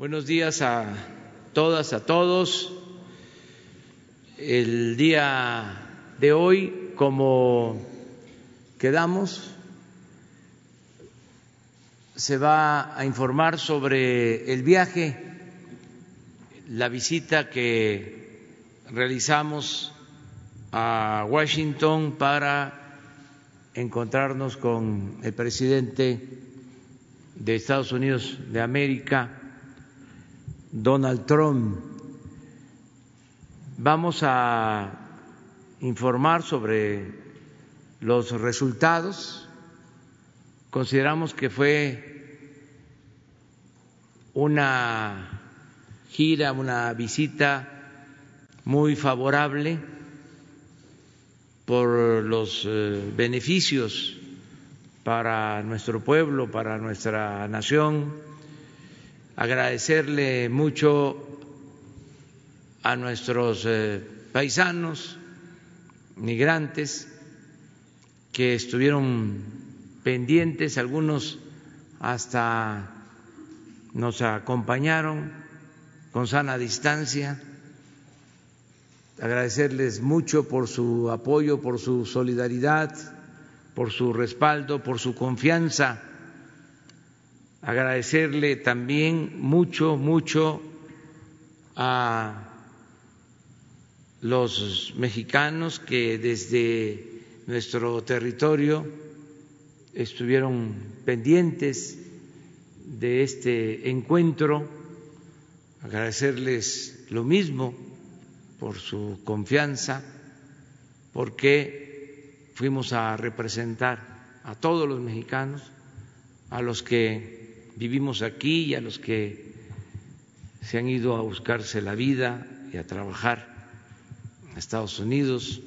Buenos días a todas, a todos. El día de hoy, como quedamos, se va a informar sobre el viaje, la visita que realizamos a Washington para encontrarnos con el presidente de Estados Unidos de América, Donald Trump. Vamos a informar sobre los resultados. Consideramos que fue una gira, una visita muy favorable por los eh, beneficios para nuestro pueblo, para nuestra nación agradecerle mucho a nuestros eh, paisanos migrantes que estuvieron pendientes, algunos hasta nos acompañaron con sana distancia, agradecerles mucho por su apoyo, por su solidaridad, por su respaldo, por su confianza agradecerle también mucho, mucho a los mexicanos que desde nuestro territorio estuvieron pendientes de este encuentro, agradecerles lo mismo por su confianza, porque fuimos a representar a todos los mexicanos, a los que vivimos aquí y a los que se han ido a buscarse la vida y a trabajar a Estados Unidos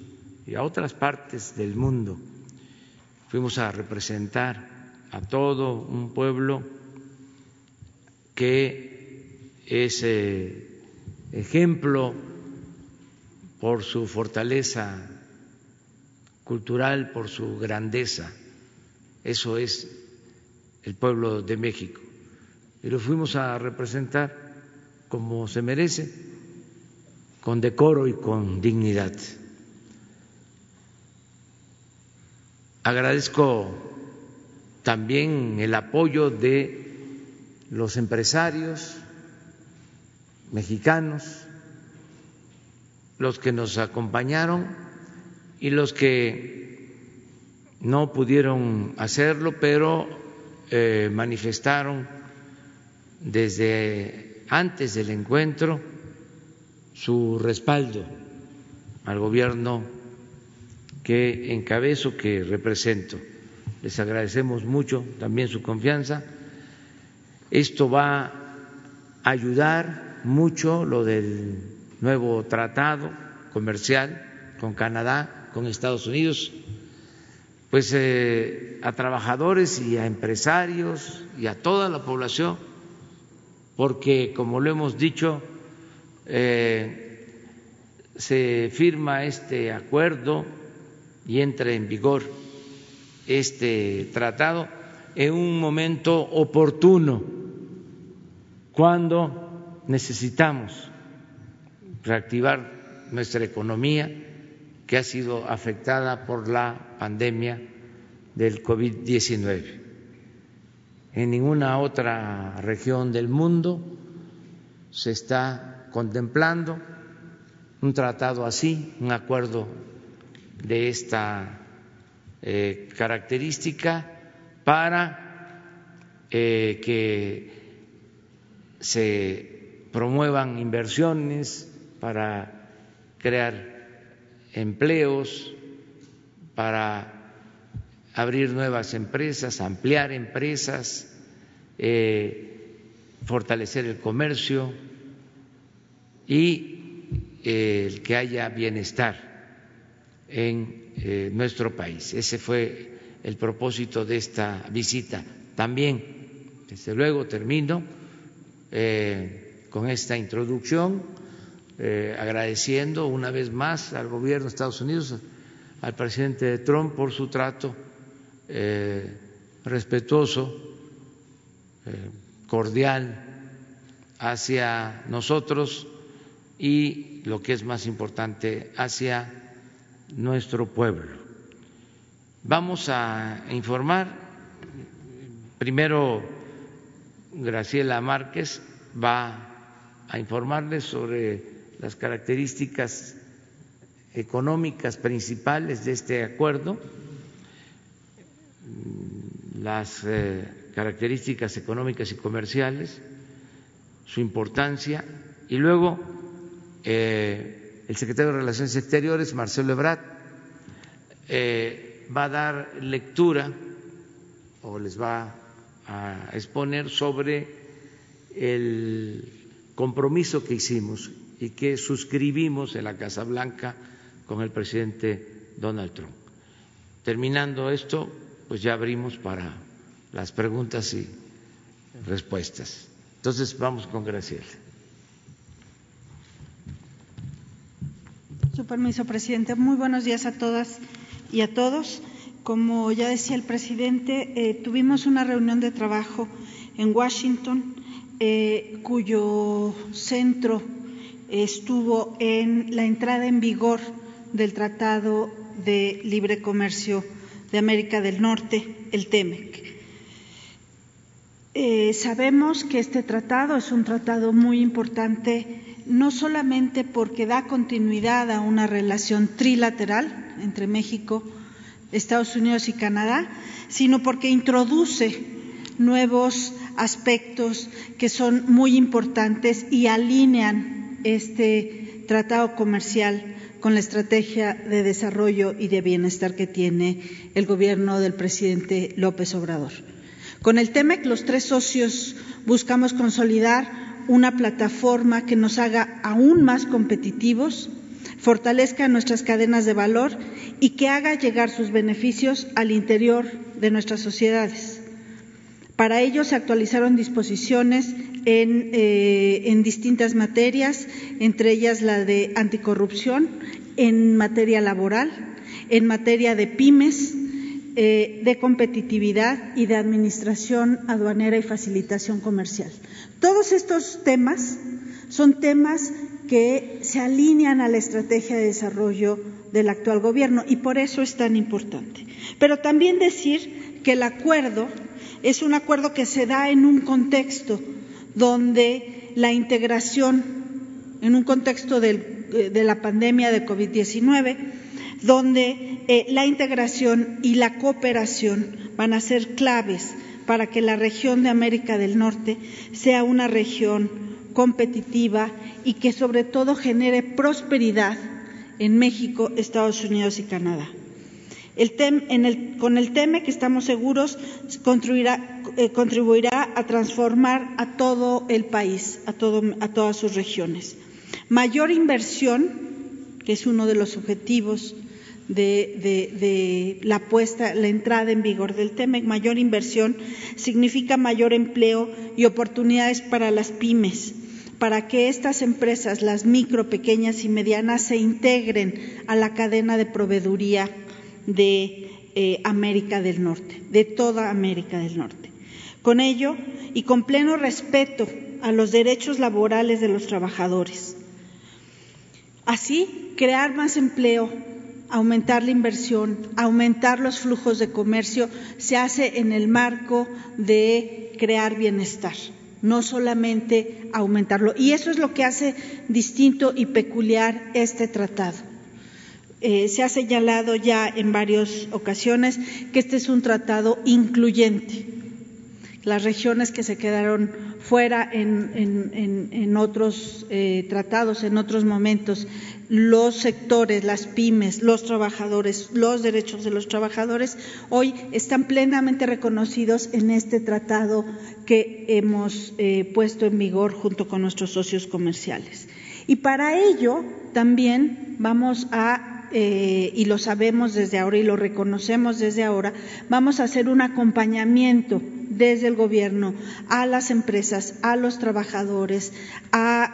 y a otras partes del mundo. Fuimos a representar a todo un pueblo que es eh, ejemplo por su fortaleza cultural, por su grandeza. Eso es el pueblo de México y lo fuimos a representar como se merece, con decoro y con dignidad. Agradezco también el apoyo de los empresarios mexicanos, los que nos acompañaron y los que no pudieron hacerlo, pero eh, manifestaron desde antes del encuentro su respaldo al gobierno que encabezo, que represento. Les agradecemos mucho también su confianza. Esto va a ayudar mucho lo del nuevo tratado comercial con Canadá, con Estados Unidos, pues eh, a trabajadores y a empresarios y a toda la población porque, como lo hemos dicho, eh, se firma este acuerdo y entra en vigor este tratado en un momento oportuno, cuando necesitamos reactivar nuestra economía que ha sido afectada por la pandemia del COVID-19 en ninguna otra región del mundo se está contemplando un tratado así, un acuerdo de esta eh, característica para eh, que se promuevan inversiones, para crear empleos, para abrir nuevas empresas, ampliar empresas, eh, fortalecer el comercio y eh, el que haya bienestar en eh, nuestro país. Ese fue el propósito de esta visita. También, desde luego, termino con esta introducción agradeciendo una vez más al gobierno de Estados Unidos, al presidente Trump por su trato eh, respetuoso, eh, cordial hacia nosotros y, lo que es más importante, hacia nuestro pueblo. Vamos a informar, primero Graciela Márquez va a informarles sobre las características económicas principales de este acuerdo, las eh, características económicas y comerciales, su importancia, y luego eh, el secretario de Relaciones Exteriores, Marcelo Ebrard, eh, va a dar lectura o les va a exponer sobre el compromiso que hicimos y que suscribimos en la Casa Blanca con el presidente Donald Trump. Terminando esto, pues ya abrimos para las preguntas y respuestas. Entonces vamos con Graciela. Su permiso, presidente. Muy buenos días a todas y a todos. Como ya decía el presidente, eh, tuvimos una reunión de trabajo en Washington eh, cuyo centro estuvo en la entrada en vigor del Tratado de Libre Comercio de América del Norte, el TEMEC. Eh, sabemos que este tratado es un tratado muy importante, no solamente porque da continuidad a una relación trilateral entre México, Estados Unidos y Canadá, sino porque introduce nuevos aspectos que son muy importantes y alinean este tratado comercial con la estrategia de desarrollo y de bienestar que tiene el gobierno del presidente López Obrador. Con el TEMEC, los tres socios buscamos consolidar una plataforma que nos haga aún más competitivos, fortalezca nuestras cadenas de valor y que haga llegar sus beneficios al interior de nuestras sociedades. Para ello se actualizaron disposiciones en, eh, en, distintas materias, entre ellas la de anticorrupción, en materia laboral, en materia de pymes, eh, de competitividad y de administración aduanera y facilitación comercial. Todos estos temas son temas que se alinean a la estrategia de desarrollo del actual gobierno y por eso es tan importante. Pero también decir que el acuerdo es un acuerdo que se da en un contexto donde la integración, en un contexto de la pandemia de COVID-19, donde eh, la integración y la cooperación van a ser claves para que la región de América del Norte sea una región competitiva y que sobre todo genere prosperidad en México, Estados Unidos y Canadá. con el TEME, que estamos seguros, eh, contribuirá, a transformar a todo el país, a, a todas sus regiones. Mayor inversión, que es uno de los objetivos de, la puesta, la entrada en vigor del TEMEC. Mayor inversión significa mayor empleo y oportunidades para las pymes, para que estas empresas, las micro, pequeñas y medianas, se integren a la cadena de proveeduría de eh, América del Norte, de toda América del Norte. Con ello y con pleno respeto a los derechos laborales de los trabajadores. Así, crear más empleo, aumentar la inversión, aumentar los flujos de comercio, se hace en el marco de crear bienestar, no solamente aumentarlo. Y eso es lo que hace distinto y peculiar este tratado. Eh, se ha señalado ya en varias ocasiones que este es un tratado incluyente. Las regiones que se quedaron fuera en, otros eh, tratados, en otros momentos, los sectores, las pymes, los trabajadores, los derechos de los trabajadores, hoy están plenamente reconocidos en este tratado que hemos eh, puesto en vigor junto con nuestros socios comerciales. Y para ello también vamos a, eh, y lo sabemos desde ahora y lo reconocemos desde ahora, vamos a hacer un acompañamiento desde el gobierno a las empresas, a los trabajadores,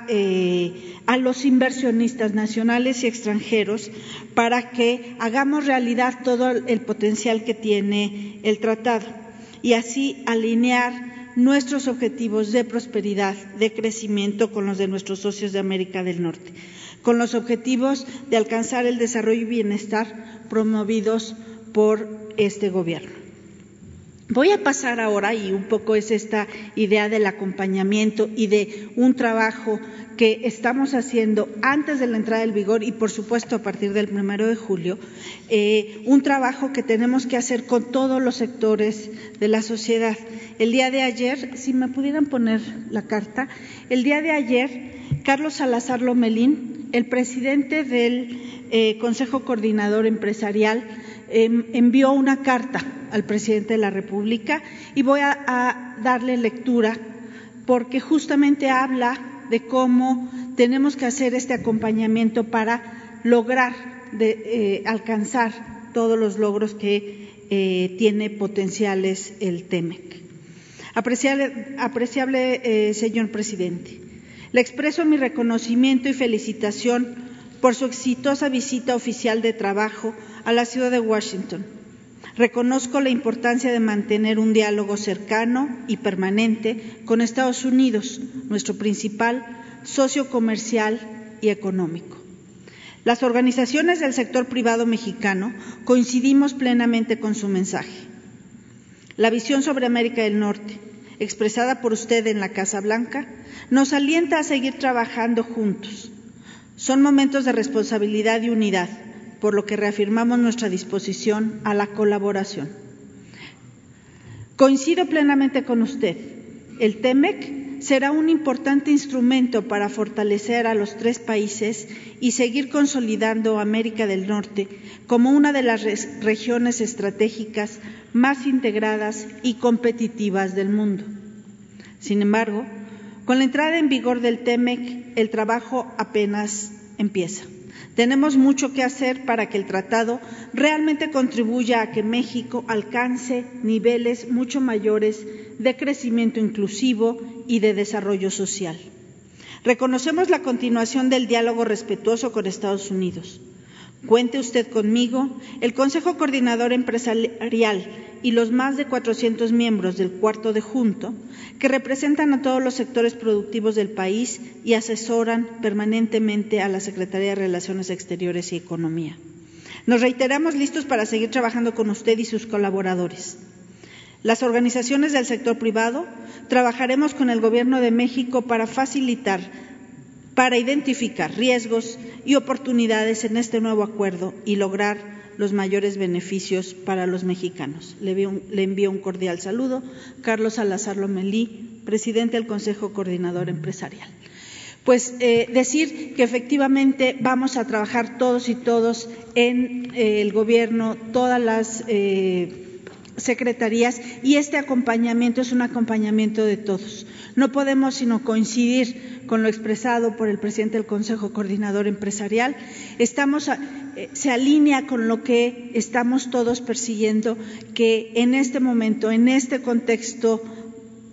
eh, a, los inversionistas nacionales y extranjeros para que hagamos realidad todo el potencial que tiene el tratado y así alinear nuestros objetivos de prosperidad, de crecimiento con los de nuestros socios de América del Norte, con los objetivos de alcanzar el desarrollo y bienestar promovidos por este gobierno. Voy a pasar ahora, y un poco es esta idea del acompañamiento y de un trabajo que estamos haciendo antes de la entrada del vigor y, por supuesto, a partir del primero de julio, eh, un trabajo que tenemos que hacer con todos los sectores de la sociedad. El día de ayer, si me pudieran poner la carta, el día de ayer, Carlos Salazar Lomelín, el presidente del eh, Consejo Coordinador Empresarial, Em, envió una carta al presidente de la República y voy a, darle lectura porque justamente habla de cómo tenemos que hacer este acompañamiento para lograr eh, alcanzar todos los logros que eh, tiene potenciales el TEMEC. Apreciable, apreciable eh, señor presidente, le expreso mi reconocimiento y felicitación por su exitosa visita oficial de trabajo a la ciudad de Washington. Reconozco la importancia de mantener un diálogo cercano y permanente con Estados Unidos, nuestro principal socio comercial y económico. Las organizaciones del sector privado mexicano coincidimos plenamente con su mensaje. La visión sobre América del Norte, expresada por usted en la Casa Blanca, nos alienta a seguir trabajando juntos. Son momentos de responsabilidad y unidad por lo que reafirmamos nuestra disposición a la colaboración. Coincido plenamente con usted. El TEMEC será un importante instrumento para fortalecer a los tres países y seguir consolidando América del Norte como una de las regiones estratégicas más integradas y competitivas del mundo. Sin embargo, con la entrada en vigor del TEMEC, el trabajo apenas empieza. Tenemos mucho que hacer para que el tratado realmente contribuya a que México alcance niveles mucho mayores de crecimiento inclusivo y de desarrollo social. Reconocemos la continuación del diálogo respetuoso con Estados Unidos. Cuente usted conmigo, el Consejo Coordinador Empresarial y los más de 400 miembros del cuarto de junto, que representan a todos los sectores productivos del país y asesoran permanentemente a la Secretaría de Relaciones Exteriores y Economía. Nos reiteramos listos para seguir trabajando con usted y sus colaboradores. Las organizaciones del sector privado trabajaremos con el Gobierno de México para facilitar para identificar riesgos y oportunidades en este nuevo acuerdo y lograr los mayores beneficios para los mexicanos. Le, envío un cordial saludo. Carlos Salazar Lomelí, presidente del Consejo Coordinador Empresarial. Pues eh, decir que efectivamente vamos a trabajar todos y todos en eh, el gobierno, todas las eh, secretarías y este acompañamiento es un acompañamiento de todos. No podemos sino coincidir con lo expresado por el presidente del Consejo Coordinador Empresarial. Estamos, eh, se alinea con lo que estamos todos persiguiendo, que en este momento, en este contexto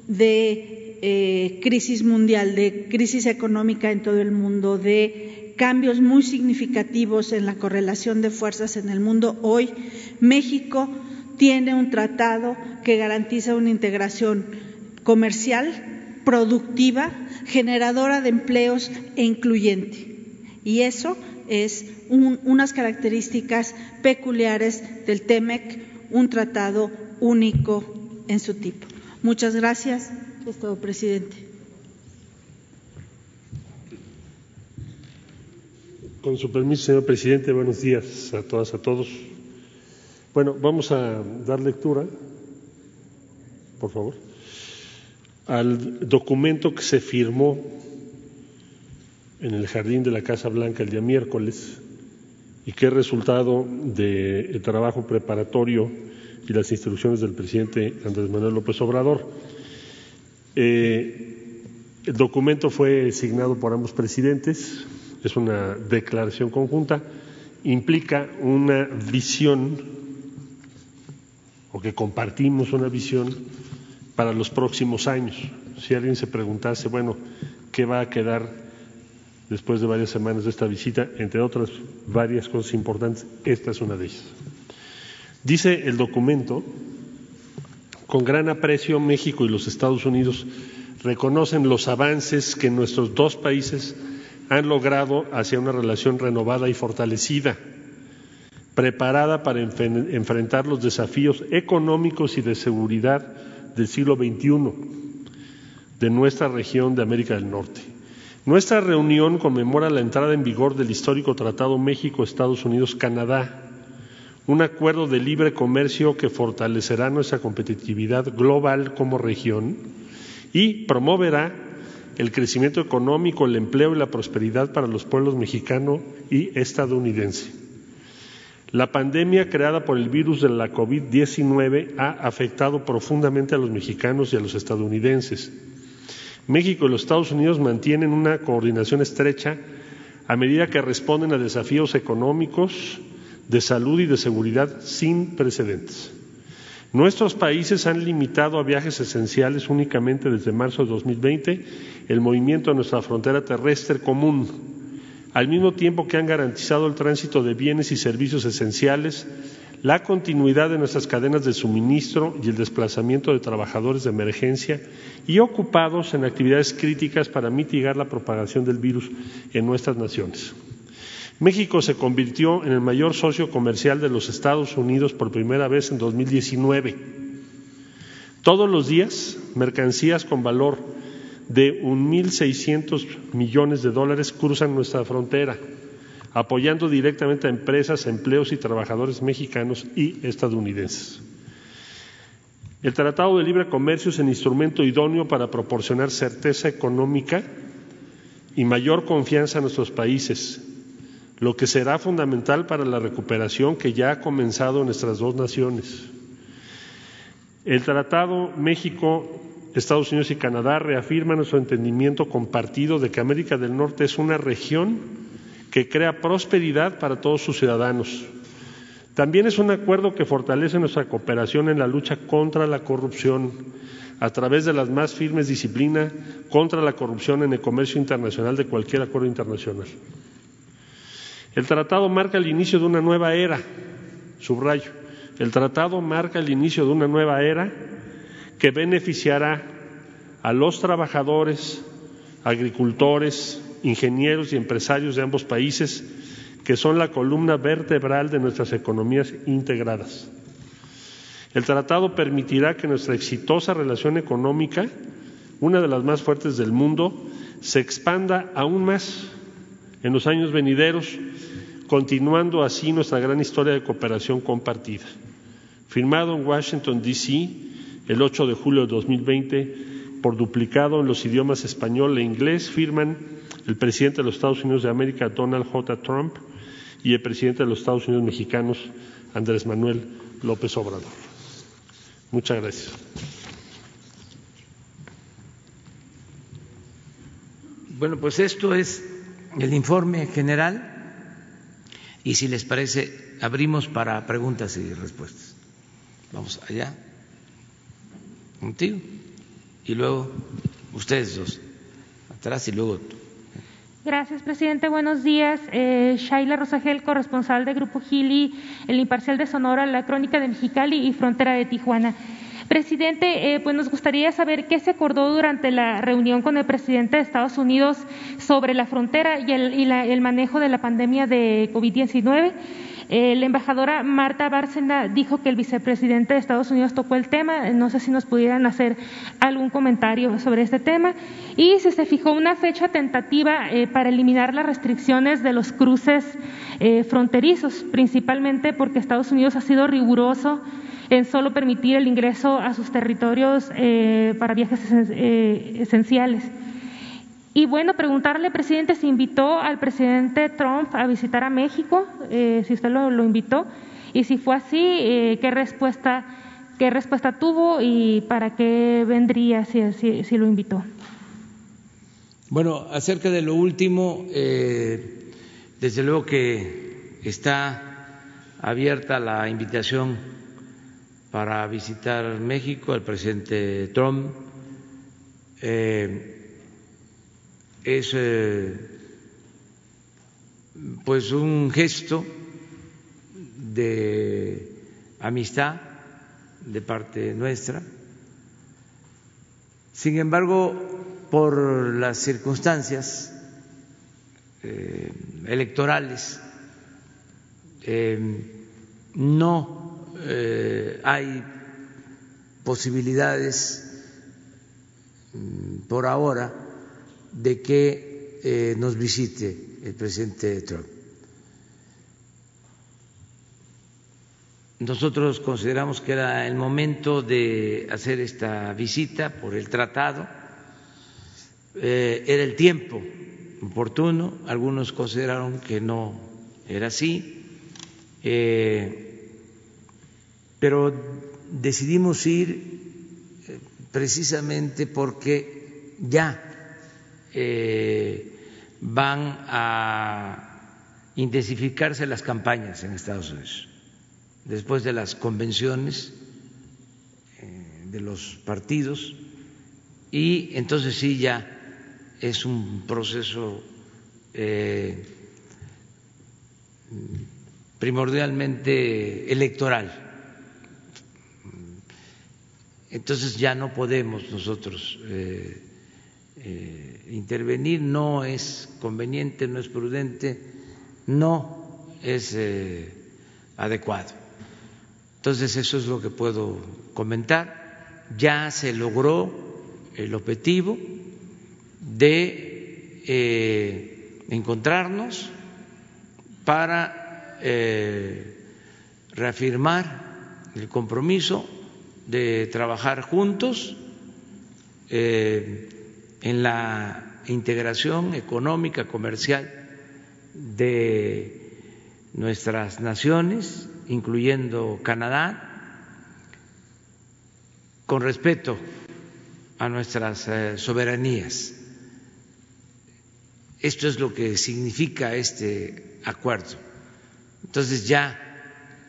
de eh, crisis mundial, de crisis económica en todo el mundo, de cambios muy significativos en la correlación de fuerzas en el mundo, hoy México tiene un tratado que garantiza una integración comercial, productiva, generadora de empleos e incluyente. Y eso es unas características peculiares del TEMEC, un tratado único en su tipo. Muchas gracias. Es todo, presidente. Con su permiso, señor presidente, buenos días a todas, a todos. Bueno, vamos a dar lectura, por favor, al documento que se firmó en el jardín de la Casa Blanca el día miércoles y que es resultado del trabajo preparatorio y las instrucciones del presidente Andrés Manuel López Obrador. Eh, el documento fue signado por ambos presidentes, es una declaración conjunta, implica una visión o que compartimos una visión para los próximos años. Si alguien se preguntase, bueno, ¿qué va a quedar después de varias semanas de esta visita? Entre otras varias cosas importantes, esta es una de ellas. Dice el documento Con gran aprecio, México y los Estados Unidos reconocen los avances que nuestros dos países han logrado hacia una relación renovada y fortalecida, preparada para enfrentar los desafíos económicos y de seguridad del siglo XXI de nuestra región de América del Norte. Nuestra reunión conmemora la entrada en vigor del histórico Tratado México-Estados Unidos-Canadá, un acuerdo de libre comercio que fortalecerá nuestra competitividad global como región y promoverá el crecimiento económico, el empleo y la prosperidad para los pueblos mexicano y estadounidense. La pandemia creada por el virus de la COVID-19 ha afectado profundamente a los mexicanos y a los estadounidenses. México y los Estados Unidos mantienen una coordinación estrecha a medida que responden a desafíos económicos, de salud y de seguridad sin precedentes. Nuestros países han limitado a viajes esenciales únicamente desde marzo de 2020 el movimiento a nuestra frontera terrestre común, al mismo tiempo que han garantizado el tránsito de bienes y servicios esenciales, la continuidad de nuestras cadenas de suministro y el desplazamiento de trabajadores de emergencia y ocupados en actividades críticas para mitigar la propagación del virus en nuestras naciones. México se convirtió en el mayor socio comercial de los Estados Unidos por primera vez en 2019. Todos los días, mercancías con valor de 1.600 millones de dólares cruzan nuestra frontera, apoyando directamente a empresas, empleos y trabajadores mexicanos y estadounidenses. El Tratado de Libre Comercio es el instrumento idóneo para proporcionar certeza económica y mayor confianza a nuestros países, lo que será fundamental para la recuperación que ya ha comenzado en nuestras dos naciones. El Tratado México, Estados Unidos y Canadá reafirman nuestro entendimiento compartido de que América del Norte es una región que crea prosperidad para todos sus ciudadanos. También es un acuerdo que fortalece nuestra cooperación en la lucha contra la corrupción a través de las más firmes disciplinas contra la corrupción en el comercio internacional de cualquier acuerdo internacional. El tratado marca el inicio de una nueva era, subrayo, el tratado marca el inicio de una nueva era que beneficiará a los trabajadores, agricultores, ingenieros y empresarios de ambos países, que son la columna vertebral de nuestras economías integradas. El tratado permitirá que nuestra exitosa relación económica, una de las más fuertes del mundo, se expanda aún más en los años venideros, continuando así nuestra gran historia de cooperación compartida. Firmado en Washington, D.C., el 8 de julio de 2020, por duplicado en los idiomas español e inglés, firman el presidente de los Estados Unidos de América, Donald J. Trump, y el presidente de los Estados Unidos mexicanos, Andrés Manuel López Obrador. Muchas gracias. Bueno, pues esto es el informe general y si les parece, abrimos para preguntas y respuestas. Vamos allá, contigo, y luego ustedes dos, atrás y luego tú. Gracias, presidente. Buenos días. Eh, Shaila Rosagel, corresponsal de Grupo Gili, El Imparcial de Sonora, La Crónica de Mexicali y Frontera de Tijuana. Presidente, eh, pues nos gustaría saber qué se acordó durante la reunión con el presidente de Estados Unidos sobre la frontera y el, manejo de la pandemia de COVID-19. Eh, la embajadora Marta Bárcena dijo que el vicepresidente de Estados Unidos tocó el tema. No sé si nos pudieran hacer algún comentario sobre este tema. Y si se fijó una fecha tentativa eh, para eliminar las restricciones de los cruces fronterizos, principalmente porque Estados Unidos ha sido riguroso en solo permitir el ingreso a sus territorios eh, para viajes eh, esenciales. Y bueno, preguntarle, presidente, si invitó al presidente Trump a visitar a México, eh, si usted lo, invitó, y si fue así, qué respuesta qué respuesta tuvo y para qué vendría si, si, lo invitó. Bueno, acerca de lo último, desde luego que está abierta la invitación para visitar México, el presidente Trump. Eh, es eh, pues un gesto de amistad de parte nuestra. Sin embargo, por las circunstancias eh, electorales, eh, no hay posibilidades mm, por ahora de que nos visite el presidente Trump. Nosotros consideramos que era el momento de hacer esta visita por el tratado, eh, era el tiempo oportuno, algunos consideraron que no era así, eh, pero decidimos ir eh, precisamente porque ya van a intensificarse las campañas en Estados Unidos después de las convenciones eh, de los partidos y entonces sí ya es un proceso eh, primordialmente electoral. Entonces ya no podemos nosotros eh, intervenir, no es conveniente, no es prudente, no es adecuado. Entonces, eso es lo que puedo comentar. Ya se logró el objetivo de eh, encontrarnos para eh, reafirmar el compromiso de trabajar juntos eh, en la integración económica, comercial de nuestras naciones incluyendo Canadá, con respeto a nuestras eh, soberanías. Esto es lo que significa este acuerdo. Entonces ya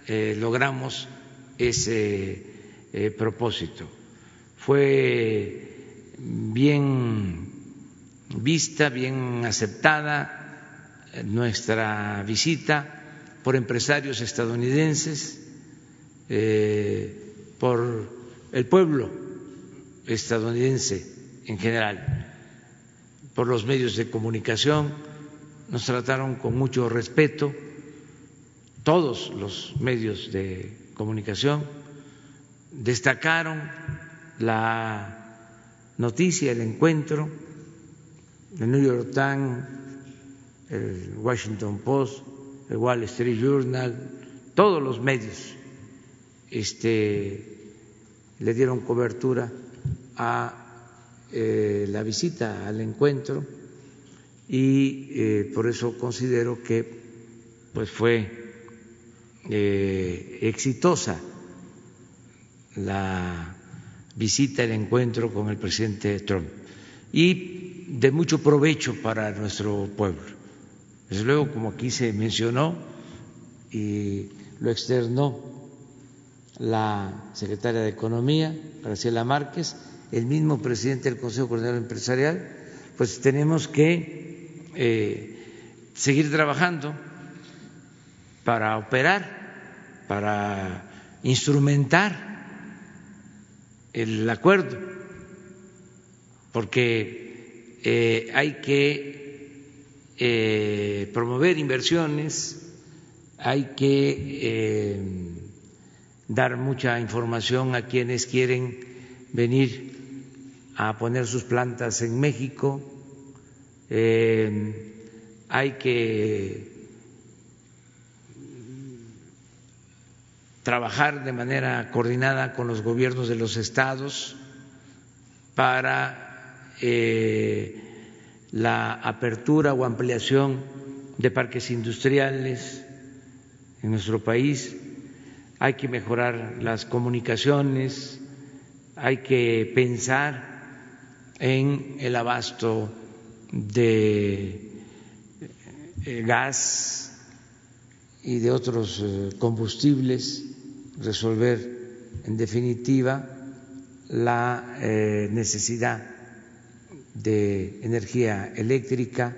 eh, logramos ese eh, propósito. Fue bien vista, bien aceptada nuestra visita por empresarios estadounidenses, eh, por el pueblo estadounidense en general, por los medios de comunicación, nos trataron con mucho respeto, todos los medios de comunicación. Destacaron la noticia, el encuentro, el New York Times, el Washington Post, el Wall Street Journal, todos los medios este, le dieron cobertura a eh, la visita al encuentro y eh, por eso considero que pues fue eh, exitosa la visita, el encuentro con el presidente Trump y de mucho provecho para nuestro pueblo. Desde luego, como aquí se mencionó y lo externó la secretaria de Economía, Graciela Márquez, el mismo presidente del Consejo Coordinador Empresarial, pues tenemos que eh, seguir trabajando para operar, para instrumentar el acuerdo, porque eh, hay que eh, promover inversiones, hay que eh, dar mucha información a quienes quieren venir a poner sus plantas en México, hay que trabajar de manera coordinada con los gobiernos de los estados para la apertura o ampliación de parques industriales en nuestro país, hay que mejorar las comunicaciones, hay que pensar en el abasto de eh, gas y de otros eh, combustibles, resolver en definitiva la eh, necesidad de energía eléctrica.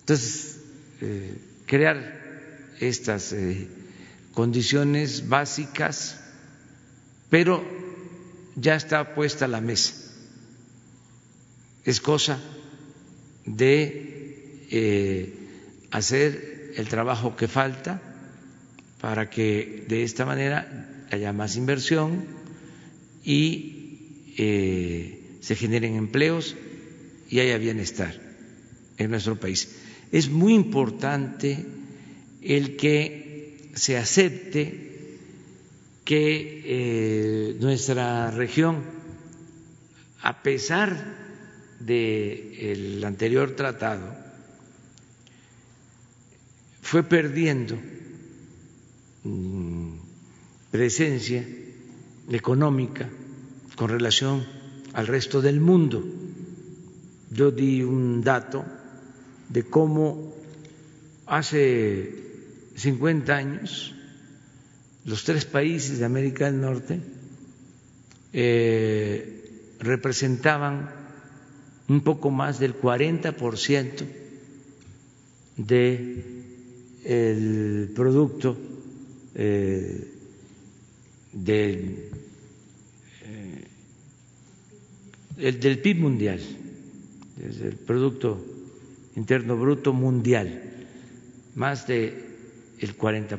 Entonces, eh, crear estas eh, condiciones básicas, pero ya está puesta la mesa es cosa de hacer el trabajo que falta para que de esta manera haya más inversión y eh, se generen empleos y haya bienestar en nuestro país. Es muy importante el que se acepte que eh, nuestra región, a pesar del anterior tratado, fue perdiendo presencia económica con relación al resto del mundo. Yo di un dato de cómo hace 50 años los tres países de América del Norte eh, representaban un poco más del 40% de el producto eh, del, eh, del PIB mundial, desde el Producto Interno Bruto Mundial, más de el 40%.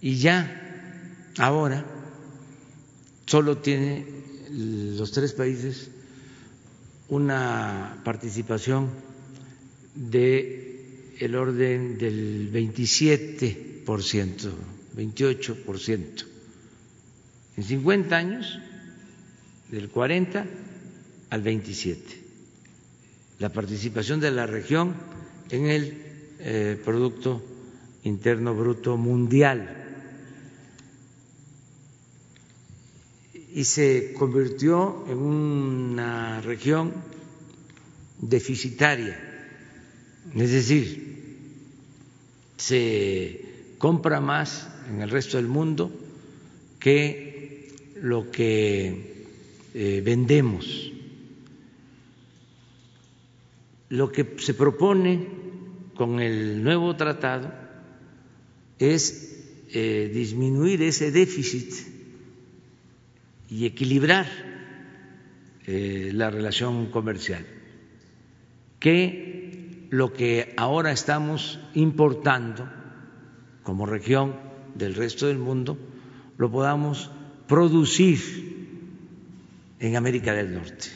Y ya ahora solo tiene los tres países una participación de el orden del 27%, 28%. En 50 años, del 40 al 27. La participación de la región en el eh, Producto Interno Bruto Mundial. Y se convirtió en una región deficitaria, es decir, se compra más en el resto del mundo que lo que eh, vendemos. Lo que se propone con el nuevo tratado es eh, disminuir ese déficit y equilibrar eh, la relación comercial, que lo que ahora estamos importando como región del resto del mundo lo podamos producir en América del Norte.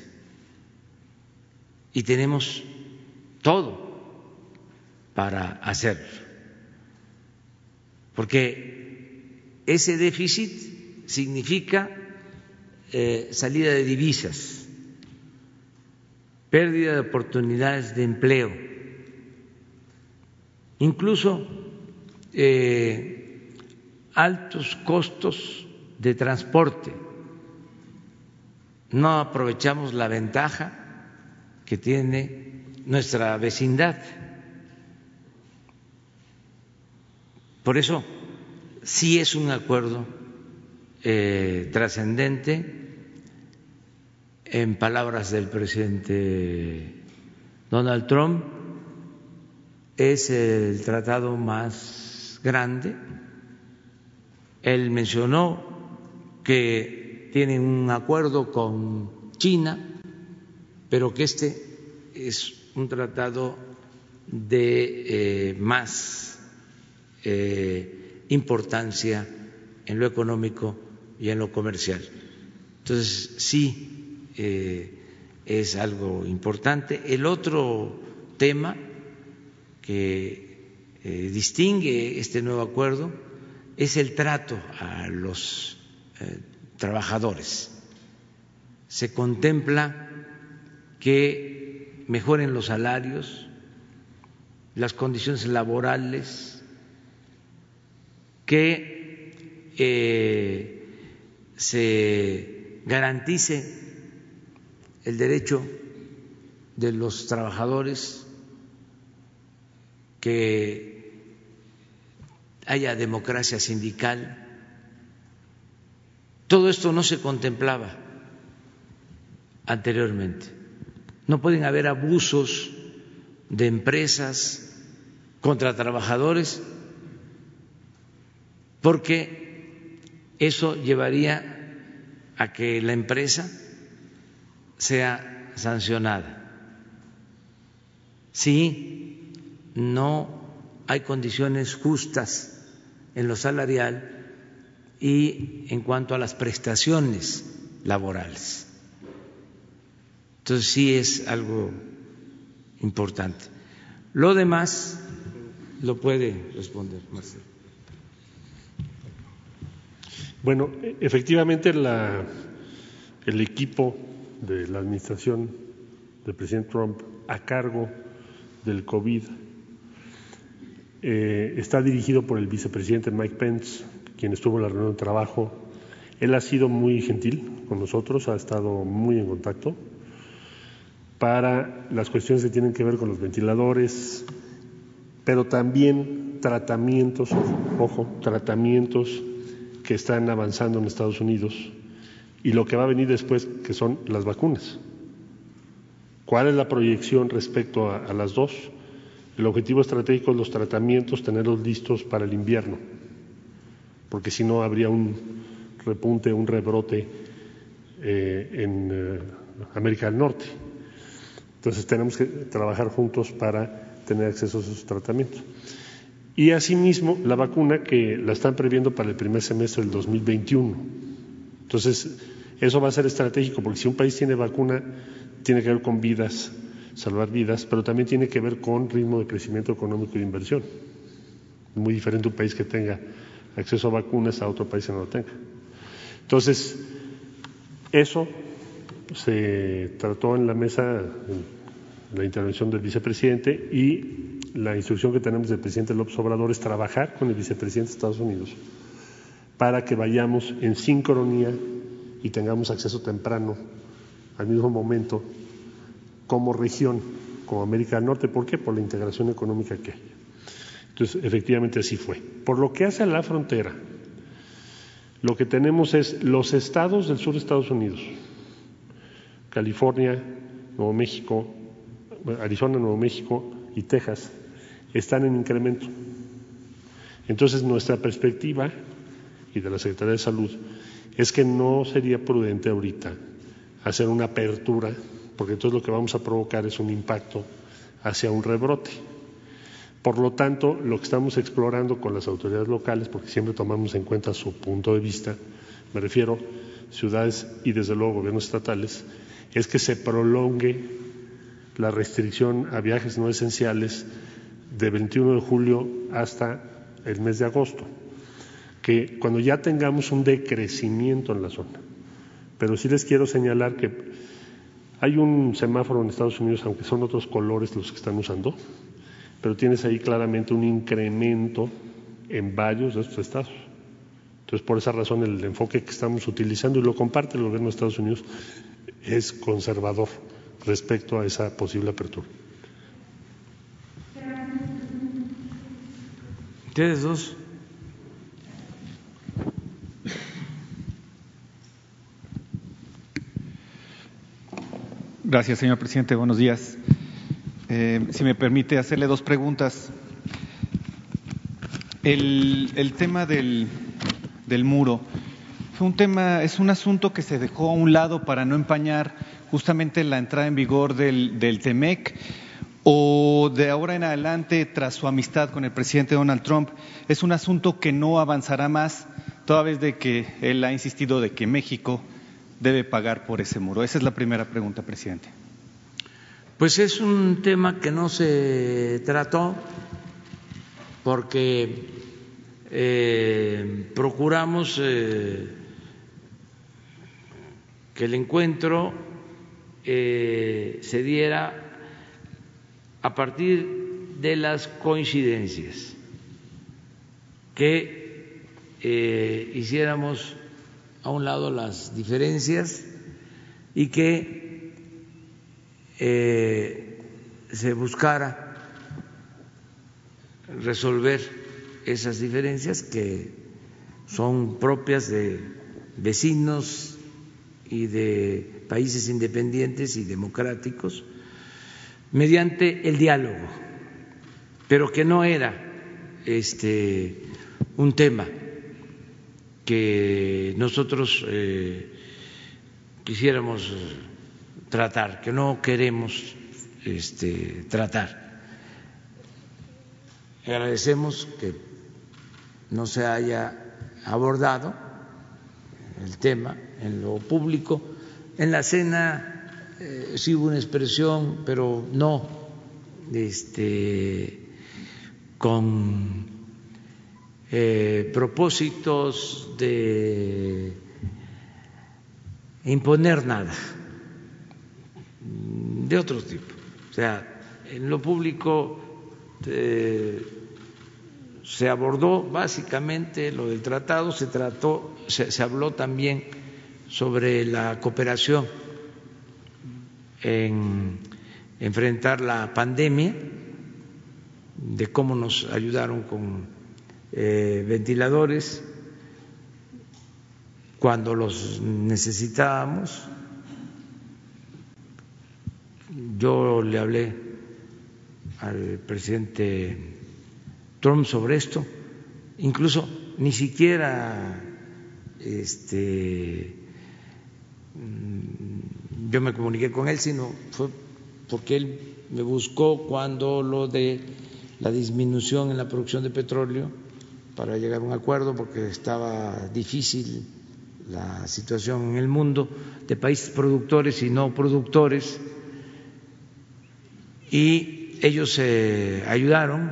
Y tenemos todo para hacerlo. Porque ese déficit significa eh, salida de divisas, pérdida de oportunidades de empleo incluso eh, altos costos de transporte. No aprovechamos la ventaja que tiene nuestra vecindad. Por eso, sí es un acuerdo eh, trascendente, en palabras del presidente Donald Trump, es el tratado más grande. Él mencionó que tienen un acuerdo con China, pero que este es un tratado de eh, más eh, importancia en lo económico y en lo comercial. Entonces, sí, eh, es algo importante. El otro tema que eh, distingue este nuevo acuerdo es el trato a los eh, trabajadores. Se contempla que mejoren los salarios, las condiciones laborales, que eh, se garantice el derecho de los trabajadores que haya democracia sindical. Todo esto no se contemplaba anteriormente. No pueden haber abusos de empresas contra trabajadores porque eso llevaría a que la empresa sea sancionada. Si no hay condiciones justas en lo salarial y en cuanto a las prestaciones laborales. Entonces sí es algo importante. Lo demás lo puede responder Marcelo. Bueno, efectivamente el equipo de la administración del presidente Trump a cargo del COVID eh, está dirigido por el vicepresidente Mike Pence, quien estuvo en la reunión de trabajo. Él ha sido muy gentil con nosotros, ha estado muy en contacto para las cuestiones que tienen que ver con los ventiladores, pero también tratamientos, ojo, tratamientos que están avanzando en Estados Unidos y lo que va a venir después, que son las vacunas. ¿Cuál es la proyección respecto a, las dos? El objetivo estratégico es los tratamientos, tenerlos listos para el invierno, porque si no habría un repunte, un rebrote eh, en eh, América del Norte. Entonces tenemos que trabajar juntos para tener acceso a esos tratamientos. Y asimismo, la vacuna que la están previendo para el primer semestre del 2021. Entonces, eso va a ser estratégico, porque si un país tiene vacuna, tiene que ver con vidas, salvar vidas, pero también tiene que ver con ritmo de crecimiento económico y de inversión. Muy diferente un país que tenga acceso a vacunas a otro país que no lo tenga. Entonces, eso se trató en la mesa, en la intervención del vicepresidente y la instrucción que tenemos del presidente López Obrador es trabajar con el vicepresidente de Estados Unidos para que vayamos en sincronía y tengamos acceso temprano al mismo momento como región, como América del Norte. ¿Por qué? Por la integración económica que hay. Entonces, efectivamente así fue. Por lo que hace a la frontera, lo que tenemos es los estados del sur de Estados Unidos, California, Nuevo México, Arizona, Nuevo México y Texas, están en incremento. Entonces, nuestra perspectiva y de la Secretaría de Salud es que no sería prudente ahorita hacer una apertura, porque entonces lo que vamos a provocar es un impacto hacia un rebrote. Por lo tanto, lo que estamos explorando con las autoridades locales, porque siempre tomamos en cuenta su punto de vista, me refiero ciudades y desde luego gobiernos estatales, es que se prolongue la restricción a viajes no esenciales de 21 de julio hasta el mes de agosto, que cuando ya tengamos un decrecimiento en la zona. Pero sí les quiero señalar que hay un semáforo en Estados Unidos, aunque son otros colores los que están usando, pero tienes ahí claramente un incremento en varios de estos estados. Entonces, por esa razón, el enfoque que estamos utilizando, y lo comparte el gobierno de Estados Unidos, es conservador respecto a esa posible apertura. Ustedes dos. Gracias, señor presidente. Buenos días. Eh, si me permite hacerle dos preguntas. El, tema del, muro fue un tema, es un asunto que se dejó a un lado para no empañar justamente la entrada en vigor del, del TEMEC o de ahora en adelante, tras su amistad con el presidente Donald Trump, es un asunto que no avanzará más, toda vez de que él ha insistido de que México debe pagar por ese muro. Esa es la primera pregunta, presidente. Pues es un tema que no se trató porque eh, procuramos eh, que el encuentro eh, se diera a partir de las coincidencias, que hiciéramos a un lado las diferencias y que eh, se buscara resolver esas diferencias que son propias de vecinos y de países independientes y democráticos mediante el diálogo, pero que no era este un tema que nosotros eh, quisiéramos tratar, que no queremos este, tratar. Agradecemos que no se haya abordado el tema en lo público. En la cena eh, una expresión, pero no este, con eh, propósitos de imponer nada de otro tipo. O sea, en lo público eh, se abordó básicamente lo del tratado, se trató, se, habló también sobre la cooperación en enfrentar la pandemia, de cómo nos ayudaron con eh, ventiladores cuando los necesitábamos. Yo le hablé al presidente Trump sobre esto, incluso ni siquiera este, mm, yo me comuniqué con él, sino fue porque él me buscó cuando lo de la disminución en la producción de petróleo para llegar a un acuerdo, porque estaba difícil la situación en el mundo de países productores y no productores, y ellos se ayudaron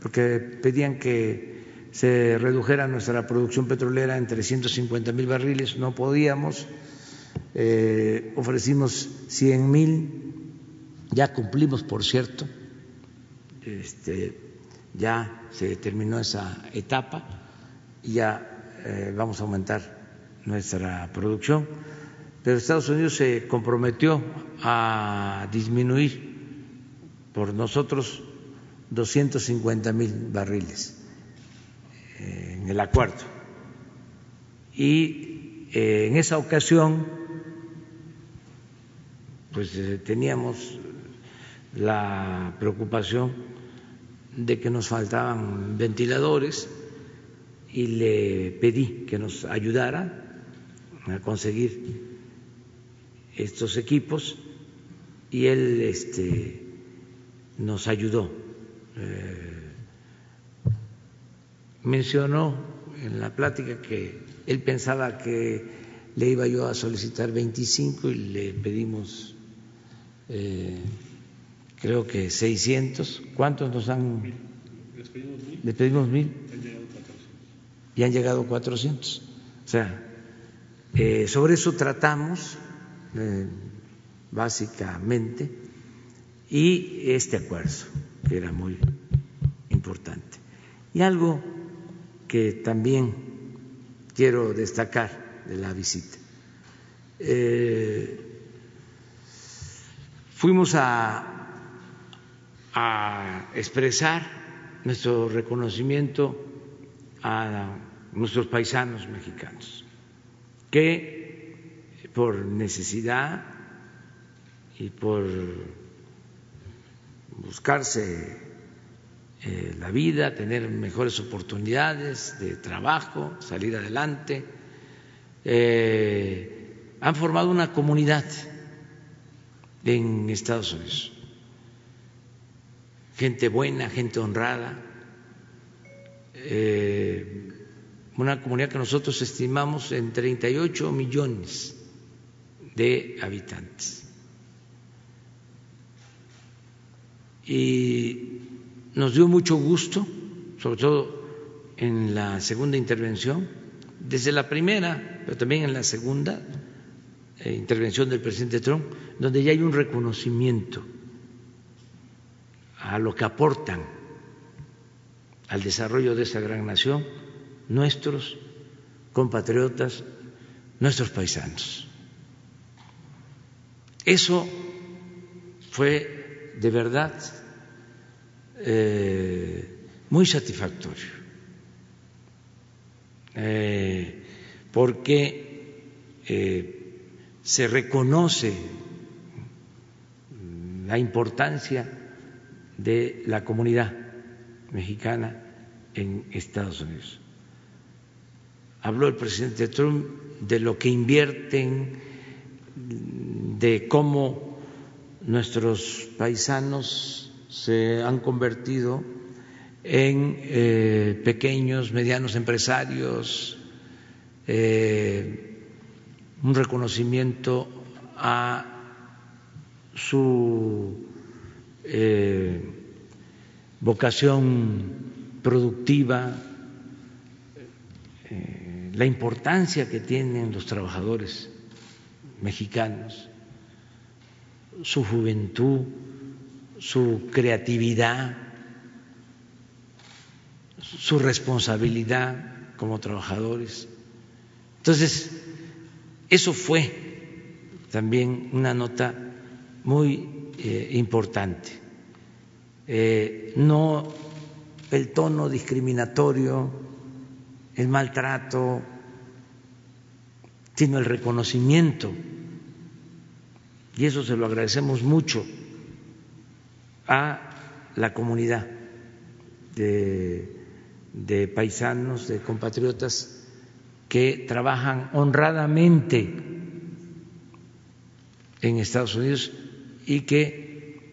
porque pedían que se redujera nuestra producción petrolera en 350 mil barriles, no podíamos, eh, ofrecimos 100 mil, ya cumplimos, por cierto, este, ya se terminó esa etapa y ya eh, vamos a aumentar nuestra producción, pero Estados Unidos se comprometió a disminuir por nosotros 250 mil barriles eh, en el acuerdo. Y eh, en esa ocasión, pues teníamos la preocupación de que nos faltaban ventiladores y le pedí que nos ayudara a conseguir estos equipos y él este, nos ayudó eh, mencionó en la plática que él pensaba que le iba yo a solicitar 25 y le pedimos eh, creo que 600. ¿Cuántos nos han? Les pedimos mil. Les pedimos mil. Y han llegado 400. O sea, eh, sobre eso tratamos básicamente y este acuerdo que era muy importante. Y algo que también quiero destacar de la visita. Eh, fuimos a, a expresar nuestro reconocimiento a nuestros paisanos mexicanos, que por necesidad y por buscarse eh, la vida, tener mejores oportunidades de trabajo, salir adelante. Eh, han formado una comunidad en Estados Unidos, gente buena, gente honrada, eh, una comunidad que nosotros estimamos en 38 millones de habitantes. y nos dio mucho gusto, sobre todo en la segunda intervención, desde la primera, pero también en la segunda eh, intervención del presidente Trump, donde ya hay un reconocimiento a lo que aportan al desarrollo de esa gran nación nuestros compatriotas, nuestros paisanos. Eso fue de verdad eh, muy satisfactorio, eh, porque eh, se reconoce la importancia de la comunidad mexicana en Estados Unidos. Habló el presidente Trump de lo que invierten de cómo nuestros paisanos se han convertido en eh, pequeños, medianos empresarios, eh, un reconocimiento a su eh, vocación productiva, la importancia que tienen los trabajadores mexicanos, su juventud, su creatividad, su responsabilidad como trabajadores. Entonces, eso fue también una nota muy eh, importante. Eh, no el tono discriminatorio, el maltrato, sino el reconocimiento. Y eso se lo agradecemos mucho a la comunidad de de paisanos, de compatriotas que trabajan honradamente en Estados Unidos y que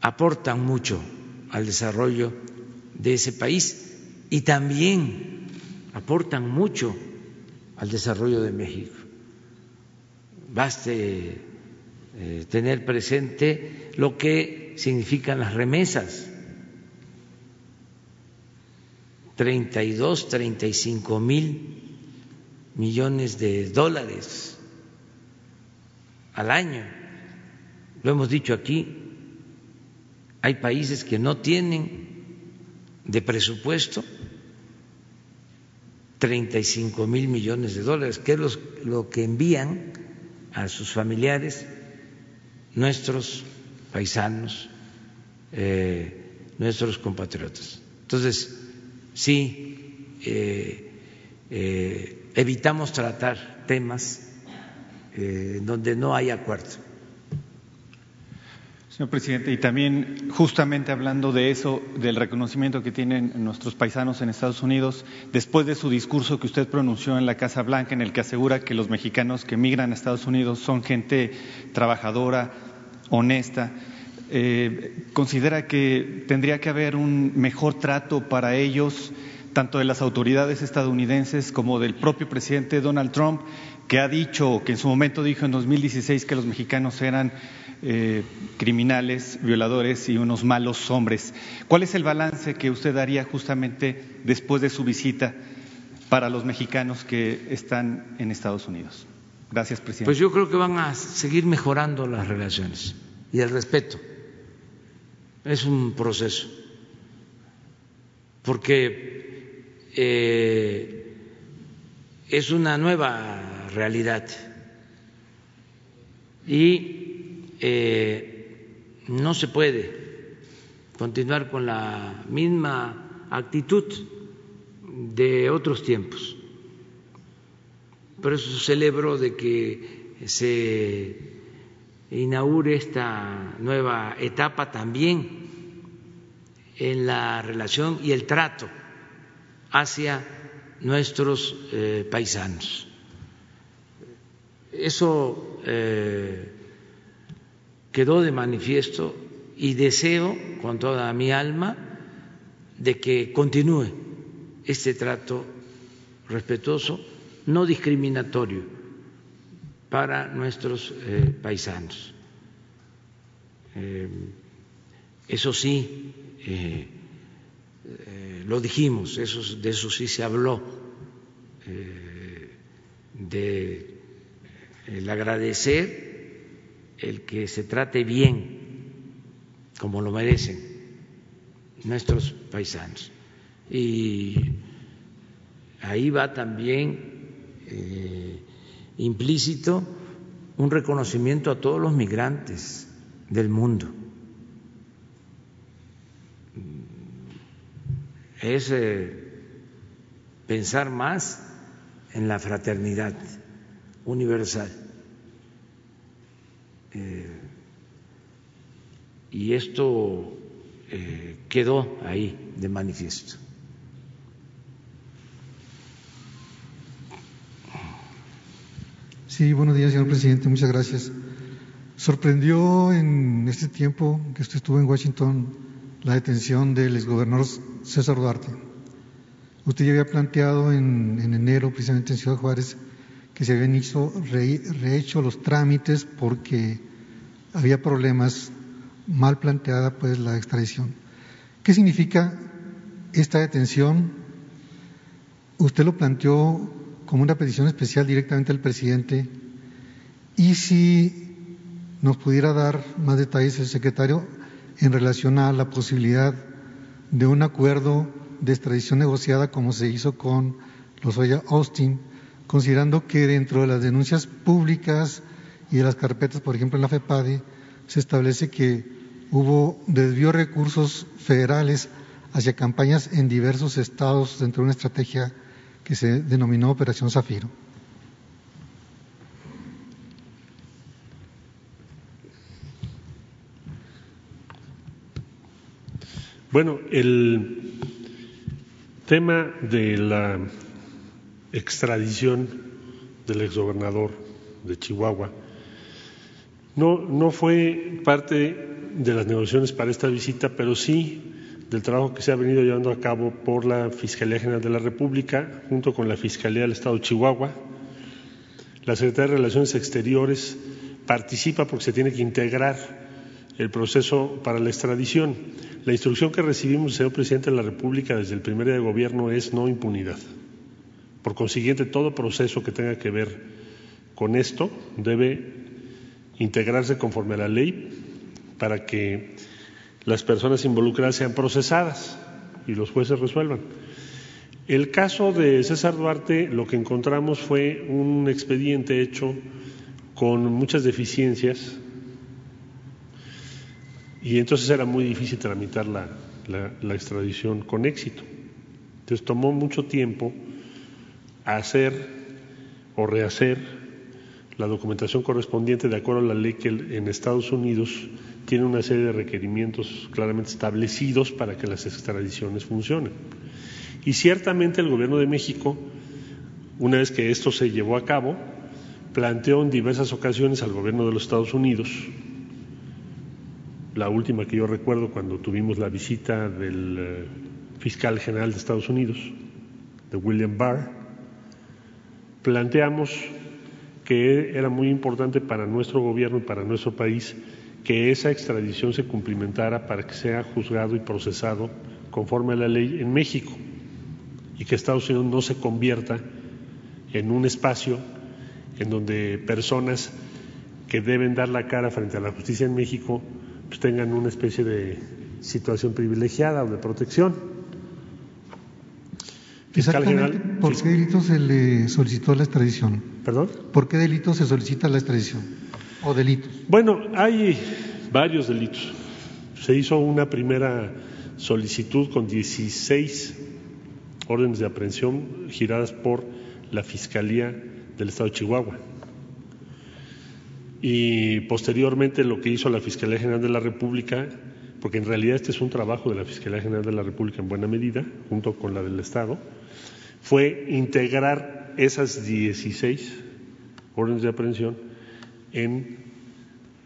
aportan mucho al desarrollo de ese país y también aportan mucho al desarrollo de México. Baste eh, tener presente lo que significan las remesas 32, 35 mil millones de dólares al año. Hemos dicho aquí, hay países que no tienen de presupuesto 35 mil millones de dólares, que es lo que envían a sus familiares nuestros paisanos, eh, nuestros compatriotas. Entonces, sí eh, eh, evitamos tratar temas donde no hay acuerdo. Señor presidente, y también justamente hablando de eso, del reconocimiento que tienen nuestros paisanos en Estados Unidos, después de su discurso que usted pronunció en la Casa Blanca, en el que asegura que los mexicanos que migran a Estados Unidos son gente trabajadora, honesta, eh, considera que tendría que haber un mejor trato para ellos, tanto de las autoridades estadounidenses como del propio presidente Donald Trump, que ha dicho, que en su momento dijo en 2016 que los mexicanos eran eh, criminales, violadores y unos malos hombres. ¿Cuál es el balance que usted daría justamente después de su visita para los mexicanos que están en Estados Unidos? Gracias, presidente. Pues yo creo que van a seguir mejorando las relaciones y el respeto es un proceso, porque eh, es una nueva realidad y eh, no se puede continuar con la misma actitud de otros tiempos. Por eso celebro de que se inaugure esta nueva etapa también en la relación y el trato hacia nuestros eh, paisanos. Eso eh, quedó de manifiesto y deseo con toda mi alma de que continúe este trato respetuoso, no discriminatorio para nuestros eh, paisanos. Eh, eso sí, lo dijimos, de eso sí se habló, de el agradecer el que se trate bien, como lo merecen nuestros paisanos. Y ahí va también implícito un reconocimiento a todos los migrantes del mundo. Es eh, pensar más en la fraternidad universal. Eh, y esto eh, quedó ahí de manifiesto. Sí, buenos días, señor presidente. Muchas gracias. Sorprendió en este tiempo que usted estuvo en Washington la detención del exgobernador César Duarte. Usted ya había planteado en, enero, precisamente en Ciudad Juárez, que se habían hecho, rehecho los trámites porque había problemas, mal planteada pues la extradición. ¿Qué significa esta detención? Usted lo planteó como una petición especial directamente al presidente y si nos pudiera dar más detalles el secretario en relación a la posibilidad de un acuerdo de extradición negociada como se hizo con los Austin, considerando que dentro de las denuncias públicas y de las carpetas, por ejemplo en la FEPADE, se establece que hubo desvío de recursos federales hacia campañas en diversos estados dentro de una estrategia que se denominó Operación Zafiro. Bueno, el tema de la extradición del exgobernador de Chihuahua no, no fue parte de las negociaciones para esta visita, pero sí del trabajo que se ha venido llevando a cabo por la Fiscalía General de la República, junto con la Fiscalía del Estado de Chihuahua. La Secretaría de Relaciones Exteriores participa porque se tiene que integrar el proceso para la extradición. La instrucción que recibimos, señor presidente de la República, desde el primer día de gobierno es no impunidad. Por consiguiente, todo proceso que tenga que ver con esto debe integrarse conforme a la ley para que las personas involucradas sean procesadas y los jueces resuelvan. El caso de César Duarte, lo que encontramos fue un expediente hecho con muchas deficiencias y entonces era muy difícil tramitar la, extradición con éxito. Entonces tomó mucho tiempo hacer o rehacer la documentación correspondiente de acuerdo a la ley que en Estados Unidos tiene una serie de requerimientos claramente establecidos para que las extradiciones funcionen. Y ciertamente el Gobierno de México, una vez que esto se llevó a cabo, planteó en diversas ocasiones al Gobierno de los Estados Unidos, la última que yo recuerdo cuando tuvimos la visita del eh, fiscal general de Estados Unidos, de William Barr, planteamos que era muy importante para nuestro gobierno y para nuestro país que esa extradición se cumplimentara para que sea juzgado y procesado conforme a la ley en México y que Estados Unidos no se convierta en un espacio en donde personas que deben dar la cara frente a la justicia en México pues tengan una especie de situación privilegiada o de protección. Fiscal General, ¿Por qué delito se le solicitó la extradición? ¿Perdón? ¿Por qué delito se solicita la extradición? o delitos? Bueno, hay varios delitos. Se hizo una primera solicitud con 16 órdenes de aprehensión giradas por la Fiscalía del Estado de Chihuahua. Y posteriormente lo que hizo la Fiscalía General de la República, porque en realidad este es un trabajo de la Fiscalía General de la República en buena medida, junto con la del Estado, fue integrar esas 16 órdenes de aprehensión en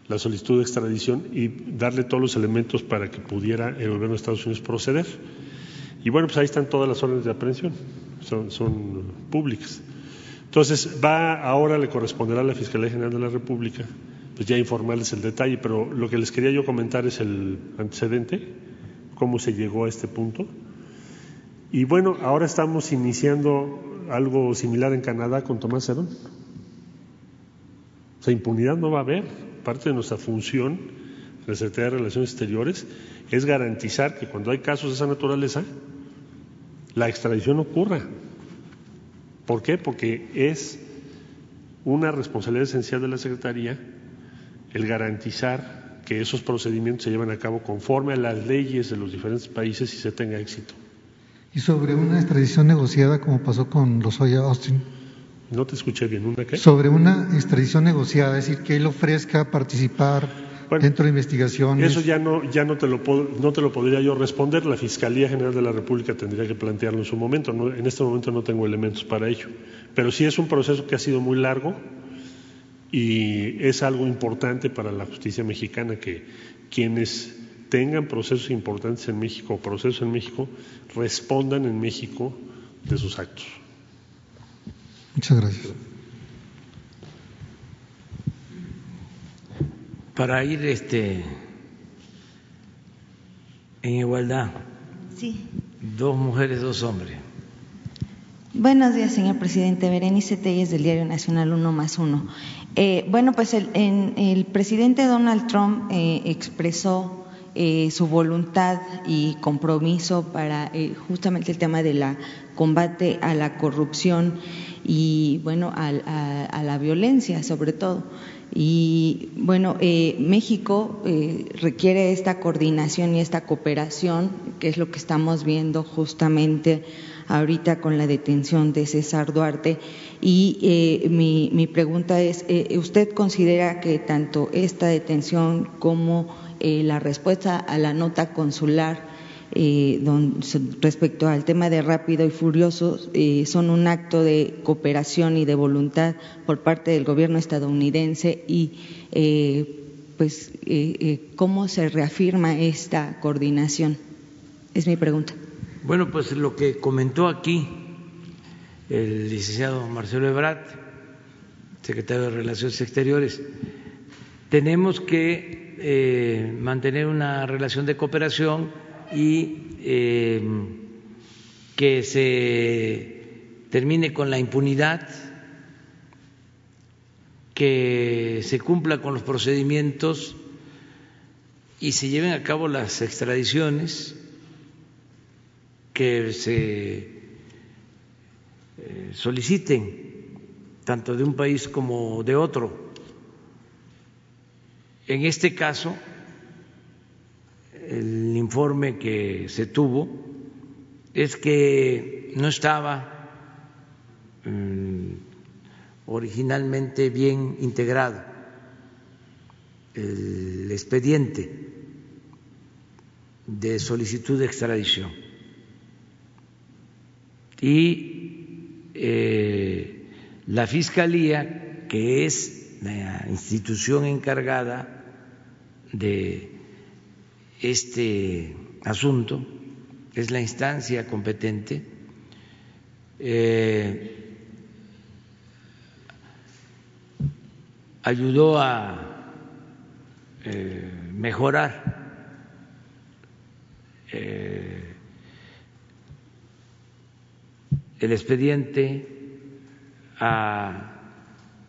la solicitud de extradición y darle todos los elementos para que pudiera el gobierno de Estados Unidos proceder. Y bueno, pues ahí están todas las órdenes de aprehensión, son, son públicas. Entonces, va ahora le corresponderá a la Fiscalía General de la República, pues ya informarles el detalle, pero lo que les quería yo comentar es el antecedente, cómo se llegó a este punto. Y bueno, ahora estamos iniciando algo similar en Canadá con Tomás Herón. O sea, impunidad no va a haber. Parte de nuestra función en la Secretaría de Relaciones Exteriores es garantizar que cuando hay casos de esa naturaleza, la extradición ocurra. ¿Por qué? Porque es una responsabilidad esencial de la Secretaría el garantizar que esos procedimientos se lleven a cabo conforme a las leyes de los diferentes países y se tenga éxito. ¿Y sobre una extradición negociada como pasó con los Lozoya Austin? No te escuché bien, ¿una qué? Sobre una extradición negociada, es decir, que él ofrezca participar dentro de investigaciones. Eso ya no, ya no te lo no te lo podría yo responder. La Fiscalía General de la República tendría que plantearlo en su momento. en este momento no tengo elementos para ello. Pero sí es un proceso que ha sido muy largo Y es algo importante para la justicia mexicana que quienes tengan procesos importantes en México o procesos en México respondan en México de sus actos. Muchas gracias. Para ir este en igualdad. Sí. Dos mujeres, dos hombres. Buenos días, señor presidente. Berenice Telles del Diario Nacional Uno más Uno. Eh, bueno, pues el, el, presidente Donald Trump eh, expresó eh, su voluntad y compromiso para eh, justamente el tema de la combate a la corrupción y bueno a, a, a la violencia sobre todo y bueno eh, México eh, requiere esta coordinación y esta cooperación que es lo que estamos viendo justamente ahorita con la detención de César Duarte. Y eh, mi, mi, pregunta es usted considera que tanto esta detención como eh, la respuesta a la nota consular eh, don, respecto al tema de Rápido y Furioso eh, son un acto de cooperación y de voluntad por parte del gobierno estadounidense y pues cómo se reafirma esta coordinación es mi pregunta. Bueno, pues lo que comentó aquí el licenciado Marcelo Ebrard, secretario de Relaciones Exteriores, tenemos que eh, mantener una relación de cooperación y eh, que se termine con la impunidad, que se cumpla con los procedimientos y se lleven a cabo las extradiciones, que se eh, soliciten tanto de un país como de otro. En este caso, el informe que se tuvo es que no estaba mm, originalmente bien integrado el expediente de solicitud de extradición y eh, la Fiscalía, que es la institución encargada de este asunto, es la instancia competente, eh, ayudó a eh, mejorar eh, el expediente, a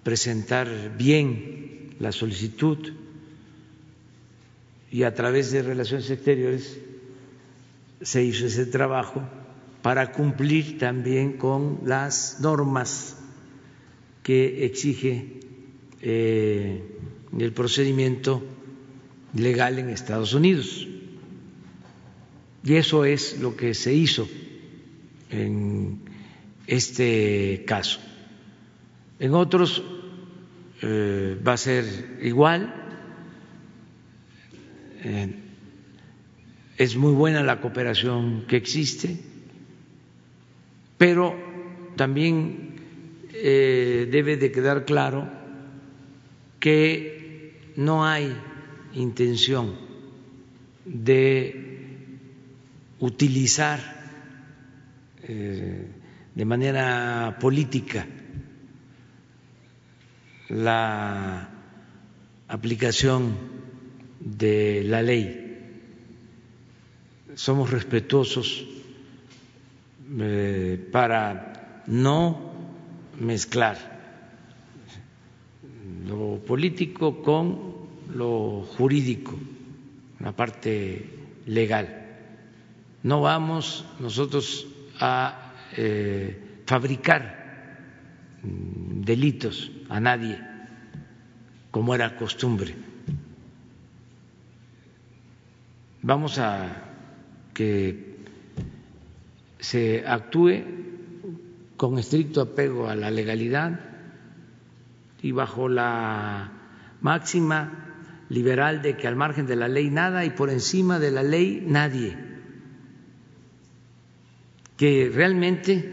presentar bien la solicitud y a través de Relaciones Exteriores se hizo ese trabajo para cumplir también con las normas que exige eh, el procedimiento legal en Estados Unidos. Y eso es lo que se hizo en este caso. En otros eh, va a ser igual. Eh, es muy buena la cooperación que existe, pero también eh, debe de quedar claro que no hay intención de utilizar eh, de manera política la aplicación de la ley. Somos respetuosos eh, para no mezclar lo político con lo jurídico, la parte legal. No vamos nosotros a eh, fabricar delitos a nadie, como era costumbre. Vamos a que se actúe con estricto apego a la legalidad y bajo la máxima liberal de que al margen de la ley nada y por encima de la ley nadie. Que realmente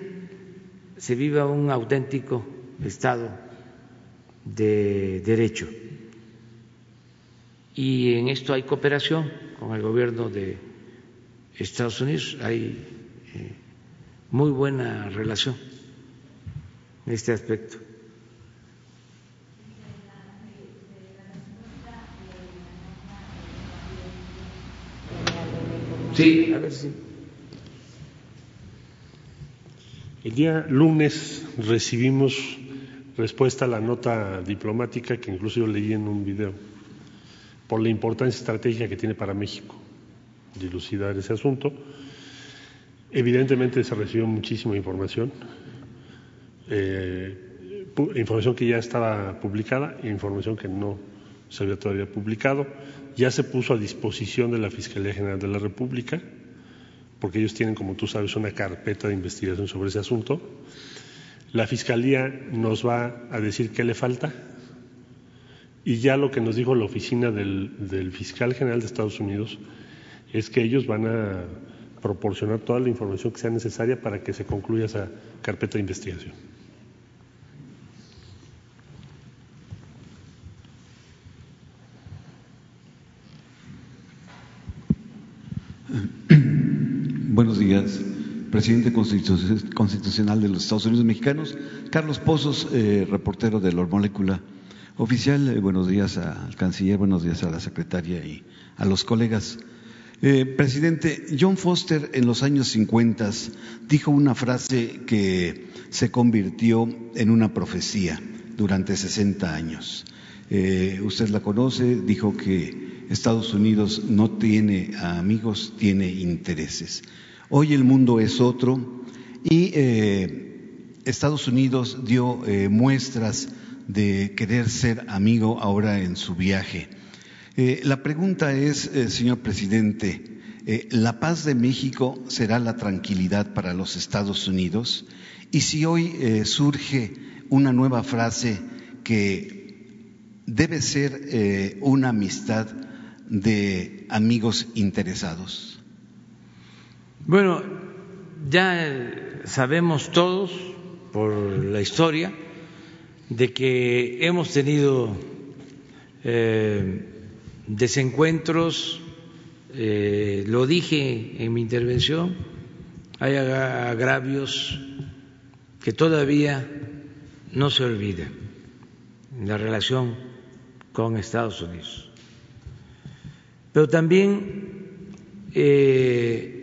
se viva un auténtico Estado de derecho. Y en esto hay cooperación con el gobierno de Estados Unidos, hay eh, muy buena relación en este aspecto. Sí, a ver si. El día lunes recibimos respuesta a la nota diplomática que incluso yo leí en un video por la importancia estratégica que tiene para México dilucidar ese asunto. Evidentemente se recibió muchísima información, eh, información que ya estaba publicada e información que no se había todavía publicado. Ya se puso a disposición de la Fiscalía General de la República, porque ellos tienen, como tú sabes, una carpeta de investigación sobre ese asunto. La Fiscalía nos va a decir qué le falta y ya lo que nos dijo la oficina del, Fiscal General de Estados Unidos es que ellos van a proporcionar toda la información que sea necesaria para que se concluya esa carpeta de investigación. Buenos días, presidente constitucional de los Estados Unidos mexicanos, Carlos Pozos, eh, reportero de la Molécula Oficial. Eh, buenos días al canciller, buenos días a la secretaria y a los colegas. Eh, presidente, John Foster en los años 50 dijo una frase que se convirtió en una profecía durante 60 años. Usted la conoce, dijo que Estados Unidos no tiene amigos, tiene intereses. Hoy el mundo es otro y eh, Estados Unidos dio muestras de querer ser amigo ahora en su viaje. Eh, la pregunta es, eh, señor presidente, eh, ¿la paz de México será la tranquilidad para los Estados Unidos? Y si hoy surge una nueva frase que debe ser una amistad de amigos interesados. Bueno, ya sabemos todos por la historia de que hemos tenido desencuentros, eh, lo dije en mi intervención, hay agravios que todavía no se olvidan en la relación con Estados Unidos. Pero también eh,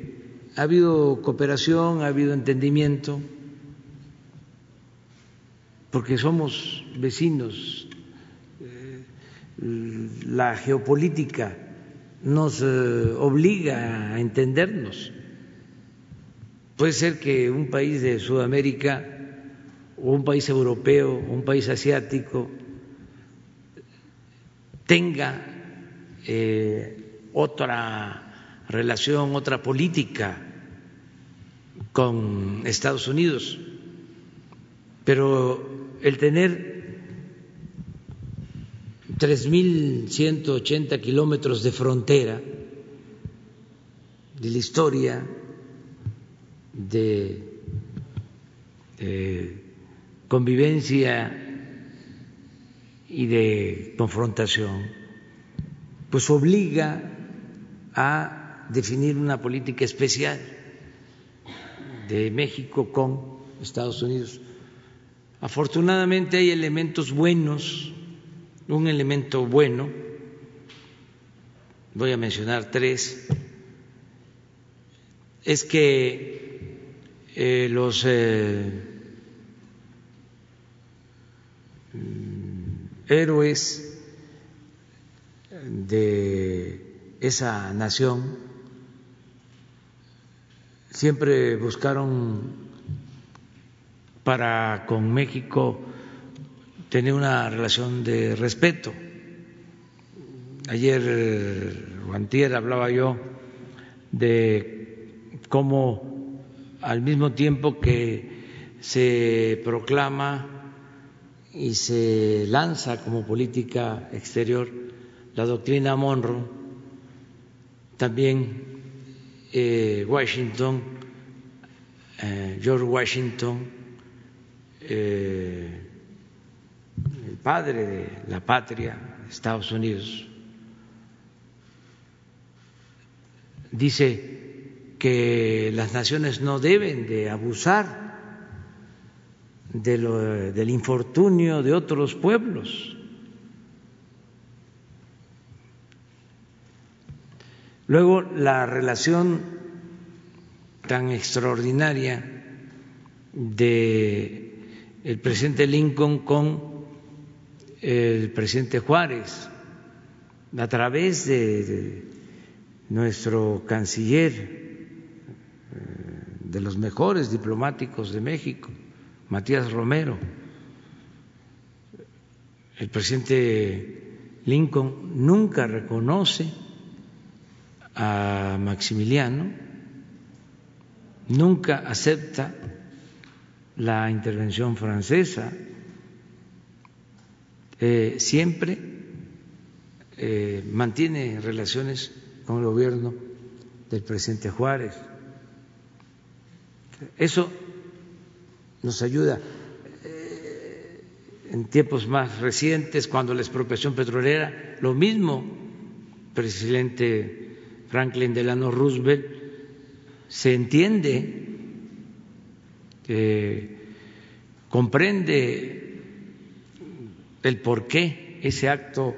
ha habido cooperación, ha habido entendimiento, porque somos vecinos la geopolítica nos eh, obliga a entendernos. Puede ser que un país de Sudamérica un país europeo un país asiático tenga eh, otra relación, otra política con Estados Unidos, pero el tener 3.180 kilómetros de frontera de la historia de convivencia y de confrontación, pues obliga a definir una política especial de México con Estados Unidos. Afortunadamente hay elementos buenos un elemento bueno, voy a mencionar tres, es que eh, los eh, héroes de esa nación siempre buscaron para con México tener una relación de respeto. Ayer o hablaba yo de cómo al mismo tiempo que se proclama y se lanza como política exterior la doctrina Monroe, también eh, Washington, eh, George Washington, eh, padre de la patria, Estados Unidos, dice que las naciones no deben de abusar del infortunio de otros pueblos. Luego, la relación tan extraordinaria de el presidente Lincoln con el presidente Juárez a través de nuestro canciller, eh, de los mejores diplomáticos de México, Matías Romero. El presidente Lincoln nunca reconoce a Maximiliano, nunca acepta la intervención francesa, eh, siempre eh, mantiene relaciones con el gobierno del presidente Juárez. Eso nos ayuda. Eh, en tiempos más recientes, cuando la expropiación petrolera, lo mismo, presidente Franklin Delano Roosevelt, se entiende, comprende el por qué ese acto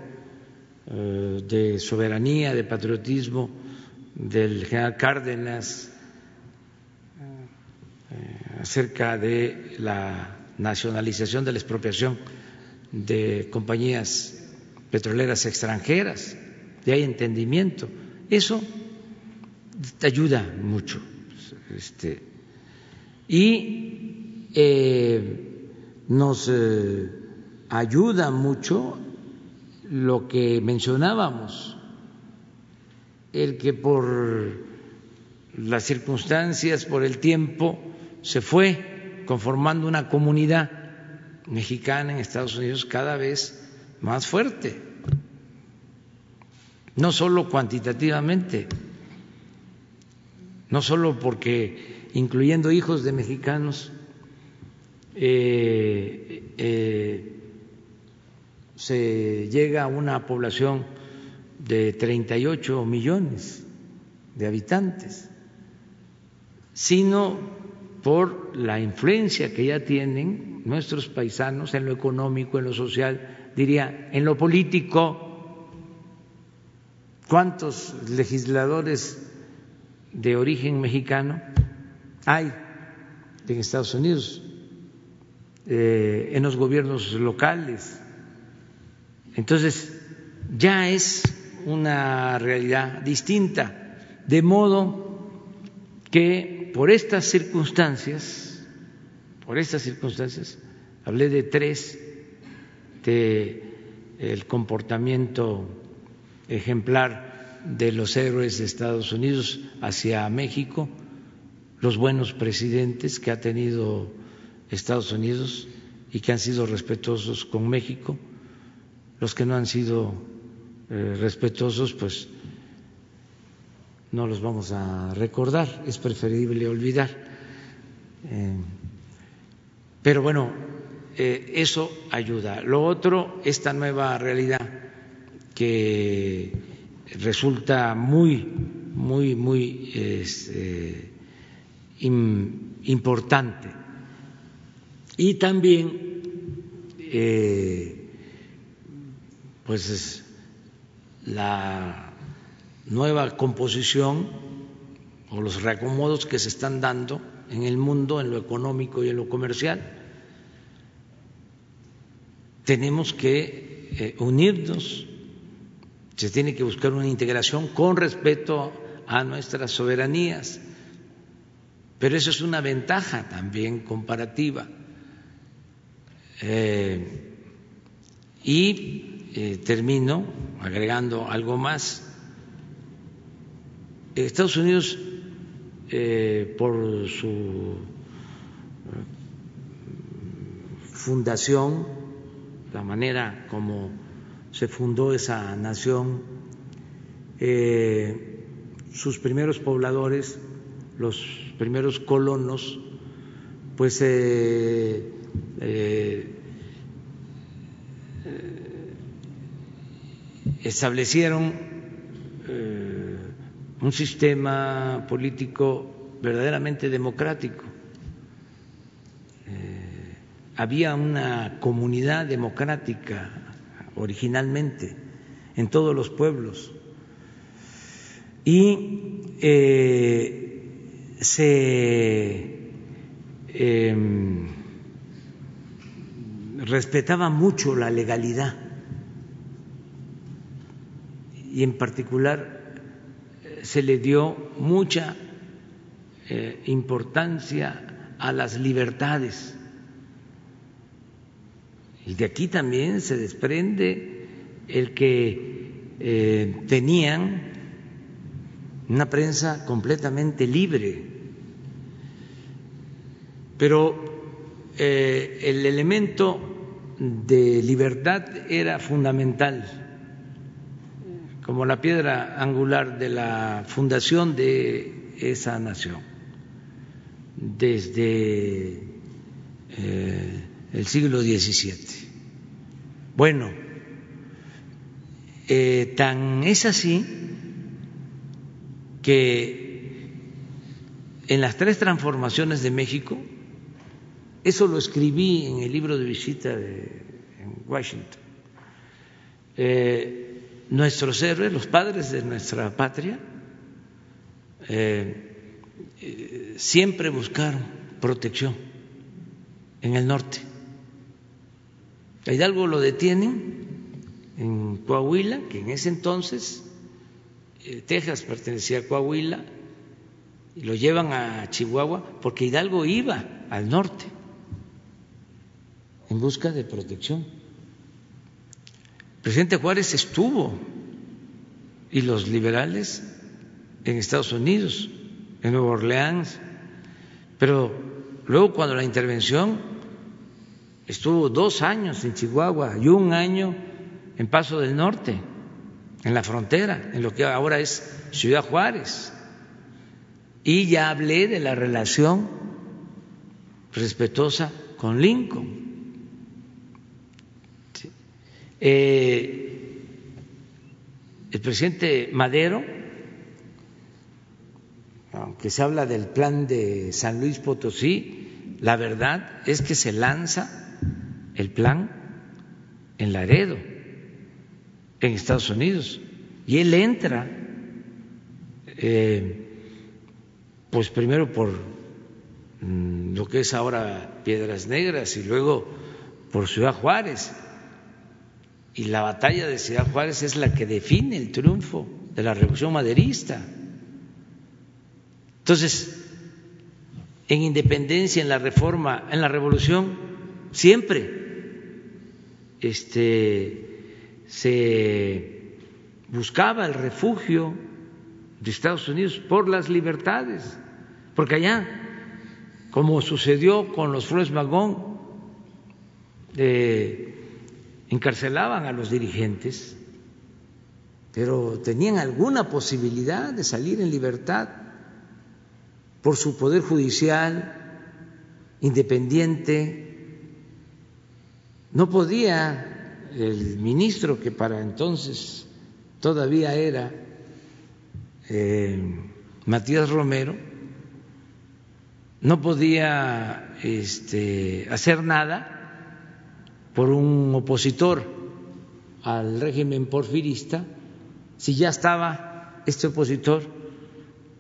eh, de soberanía, de patriotismo del general Cárdenas eh, acerca de la nacionalización de la expropiación de compañías petroleras extranjeras, y hay entendimiento. Eso te ayuda mucho. Este, y eh, nos ayuda mucho lo que mencionábamos, el que por las circunstancias, por el tiempo, se fue conformando una comunidad mexicana en Estados Unidos cada vez más fuerte, no solo cuantitativamente, no solo porque incluyendo hijos de mexicanos, eh, eh, se llega a una población de 38 millones de habitantes, sino por la influencia que ya tienen nuestros paisanos en lo económico, en lo social, diría, en lo político. ¿Cuántos legisladores de origen mexicano hay en Estados Unidos, eh, en los gobiernos locales? Entonces, ya es una realidad distinta, de modo que por estas circunstancias, por estas circunstancias, hablé de tres, de el comportamiento ejemplar de los héroes de Estados Unidos hacia México, los buenos presidentes que ha tenido Estados Unidos y que han sido respetuosos con México, los que no han sido eh, respetuosos, pues no los vamos a recordar, es preferible olvidar. Eh, pero bueno, eh, eso ayuda. Lo otro, esta nueva realidad que resulta muy, muy, muy este, importante. Y también pues es la nueva composición o los reacomodos que se están dando en el mundo, en lo económico y en lo comercial. Tenemos que eh, unirnos, se tiene que buscar una integración con respeto a nuestras soberanías, pero eso es una ventaja también comparativa. Eh, y eh, termino agregando algo más. Estados Unidos, eh, por su fundación, la manera como se fundó esa nación, sus primeros pobladores, los primeros colonos, pues establecieron eh, un sistema político verdaderamente democrático. Eh, había una comunidad democrática originalmente en todos los pueblos y eh, se em, respetaba mucho la legalidad y en particular se le dio mucha eh, importancia a las libertades. Y de aquí también se desprende el que eh, tenían una prensa completamente libre. Pero el elemento de libertad era fundamental como la piedra angular de la fundación de esa nación. Desde eh, el siglo XVII. Bueno, eh, tan es así que en las tres transformaciones de México, eso lo escribí en el libro de visita de, en Washington, eh, nuestros héroes, los padres de nuestra patria, eh, siempre buscaron protección en el norte. A Hidalgo lo detienen en Coahuila, que en ese entonces eh, Texas pertenecía a Coahuila, y lo llevan a Chihuahua porque Hidalgo iba al norte en busca de protección. Presidente Juárez estuvo y los liberales en Estados Unidos, en Nueva Orleans, pero luego cuando la intervención estuvo dos años en Chihuahua y un año en Paso del Norte, en la frontera, en lo que ahora es Ciudad Juárez. Y ya hablé de la relación respetuosa con Lincoln. Eh, el presidente Madero, aunque se habla del plan de San Luis Potosí, la verdad es que se lanza el plan en Laredo, en Estados Unidos, y él entra, eh, pues primero por mm, lo que es ahora Piedras Negras y luego por Ciudad Juárez y la batalla de Ciudad Juárez es la que define el triunfo de la revolución maderista. Entonces, en independencia, en la reforma, en la revolución, siempre este, se buscaba el refugio de Estados Unidos por las libertades, porque allá, como sucedió con los Flores Magón, eh, encarcelaban a los dirigentes, pero tenían alguna posibilidad de salir en libertad por su poder judicial independiente. No podía el ministro, que para entonces todavía era eh, Matías Romero, no podía este, hacer nada por un opositor al régimen porfirista, si ya estaba este opositor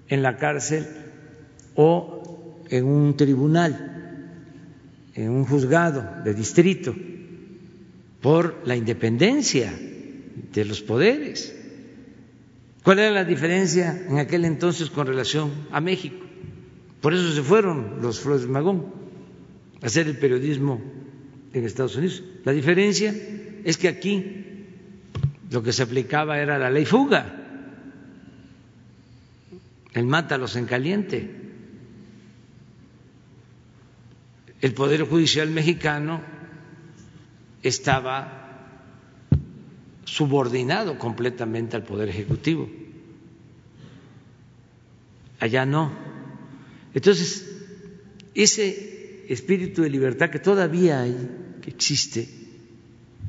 en la cárcel o en un tribunal, en un juzgado de distrito, por la independencia de los poderes. ¿Cuál era la diferencia en aquel entonces con relación a México? Por eso se fueron los Flores Magón a hacer el periodismo en Estados Unidos. La diferencia es que aquí lo que se aplicaba era la ley fuga, el mátalos en caliente. El Poder Judicial mexicano estaba subordinado completamente al Poder Ejecutivo. Allá no. Entonces, ese espíritu de libertad que todavía hay, que existe,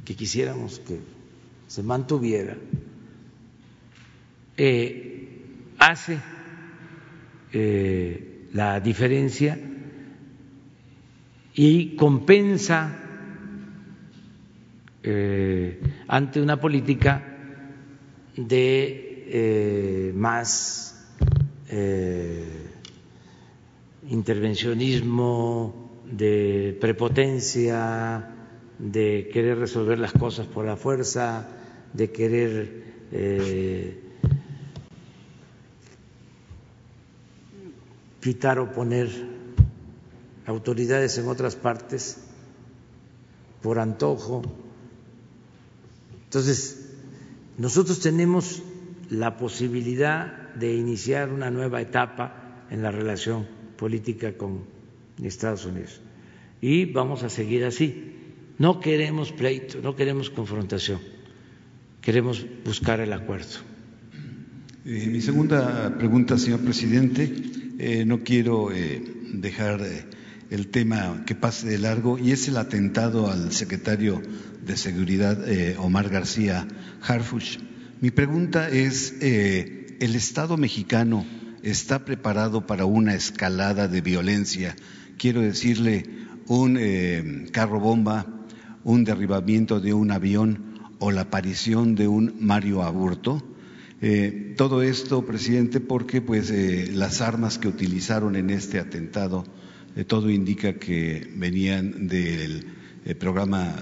que quisiéramos que se mantuviera, eh, hace eh, la diferencia y compensa eh, ante una política de más intervencionismo, de prepotencia, de querer resolver las cosas por la fuerza, de querer eh, quitar o poner autoridades en otras partes por antojo. Entonces, nosotros tenemos la posibilidad de iniciar una nueva etapa en la relación política con Estados Unidos. Y vamos a seguir así. No queremos pleito, no queremos confrontación, queremos buscar el acuerdo. Eh, mi segunda pregunta, señor presidente, eh, no quiero eh, dejar el tema que pase de largo y es el atentado al secretario de Seguridad, Omar García Harfuch. Mi pregunta es, ¿el Estado mexicano está preparado para una escalada de violencia? Quiero decirle, un carro bomba un derribamiento de un avión o la aparición de un Mario Aburto. Eh, todo esto, presidente, porque pues eh, las armas que utilizaron en este atentado, eh, todo indica que venían del programa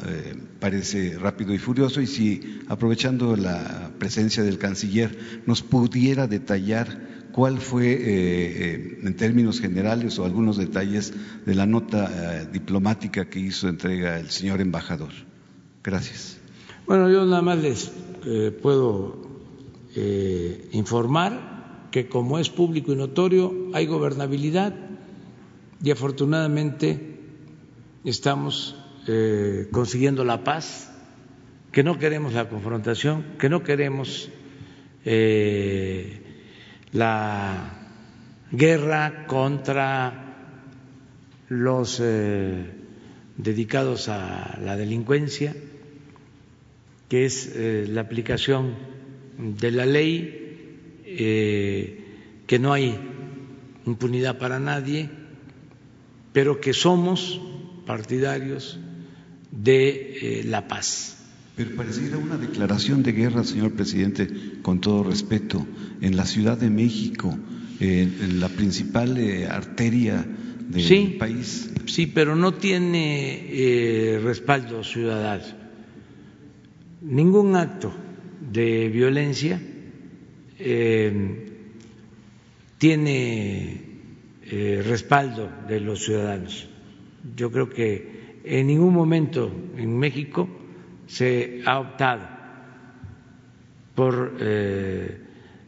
Parece Rápido y Furioso. Y si, aprovechando la presencia del canciller, nos pudiera detallar cuál fue, en términos generales o algunos detalles de la nota diplomática que hizo entrega el señor embajador. Gracias. Bueno, yo nada más les puedo eh, informar que como es público y notorio hay gobernabilidad y afortunadamente estamos eh, consiguiendo la paz, que no queremos la confrontación, que no queremos eh, la guerra contra los dedicados a la delincuencia, que es la aplicación de la ley, eh, que no hay impunidad para nadie, pero que somos partidarios de eh, la paz. Pero pareciera una declaración de guerra, señor presidente, con todo respeto, en la Ciudad de México, en la principal eh, arteria del país. Sí, pero no tiene respaldo ciudadano. Ningún acto de violencia eh, tiene eh, respaldo de los ciudadanos. Yo creo que en ningún momento en México se ha optado por eh,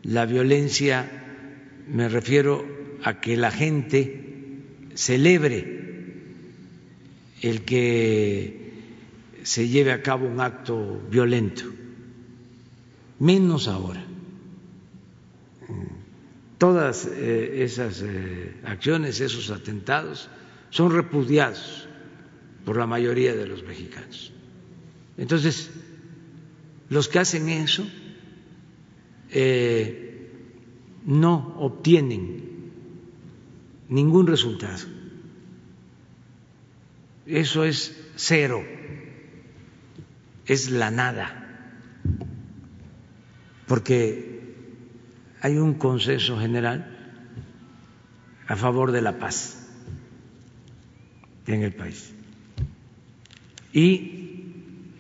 la violencia, me refiero a que la gente celebre el que se lleve a cabo un acto violento menos ahora. Todas eh, esas eh, acciones, esos atentados, son repudiados por la mayoría de los mexicanos. Entonces, los que hacen eso eh, no obtienen ningún resultado. Eso es cero, es la nada porque hay un consenso general a favor de la paz en el país. Y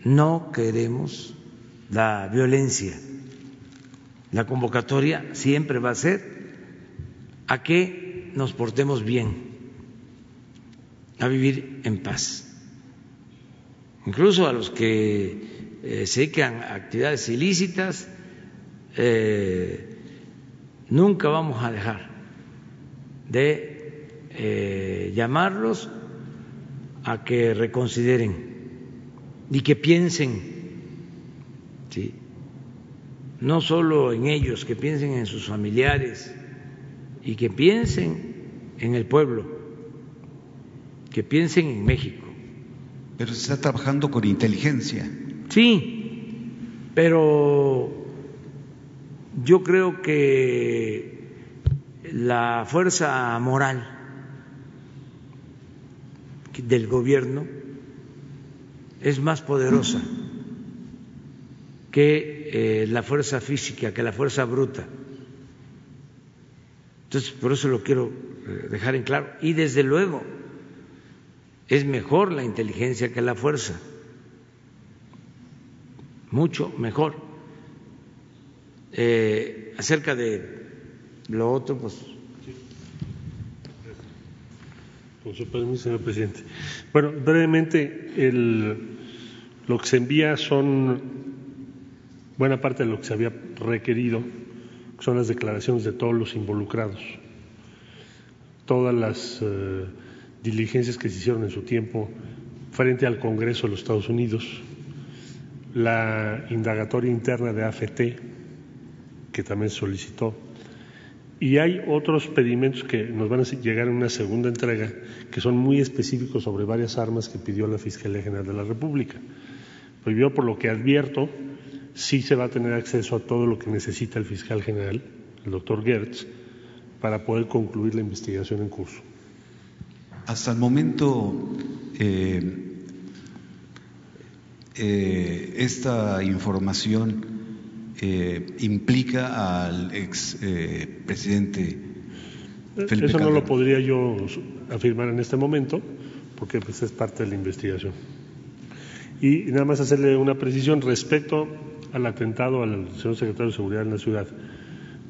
no queremos la violencia. La convocatoria siempre va a ser a que nos portemos bien, a vivir en paz. Incluso a los que eh, se dedican a actividades ilícitas, eh, nunca vamos a dejar de eh, llamarlos a que reconsideren y que piensen, ¿sí? no solo en ellos, que piensen en sus familiares y que piensen en el pueblo, que piensen en México. Pero se está trabajando con inteligencia. Sí, pero yo creo que la fuerza moral del gobierno es más poderosa que eh, la fuerza física, que la fuerza bruta. Entonces, por eso lo quiero eh, dejar en claro. Y desde luego, es mejor la inteligencia que la fuerza, mucho mejor. Eh, acerca de lo otro, pues. Con su permiso, señor presidente. Bueno, brevemente, lo que se envía son buena parte de lo que se había requerido, son las declaraciones de todos los involucrados, todas las eh, diligencias que se hicieron en su tiempo frente al Congreso de los Estados Unidos, la indagatoria interna de AFT, que también solicitó, y hay otros pedimentos que nos van a llegar en una segunda entrega, que son muy específicos sobre varias armas que pidió la Fiscalía General de la República. Pues yo, por lo que advierto, sí se va a tener acceso a todo lo que necesita el fiscal general, el doctor Gertz, para poder concluir la investigación en curso. Hasta el momento, eh, eh, esta información eh, implica al ex presidente Felipe Eso no lo podría yo afirmar en este momento, porque pues, es parte de la investigación. Y nada más hacerle una precisión respecto al atentado al señor secretario de Seguridad en la ciudad.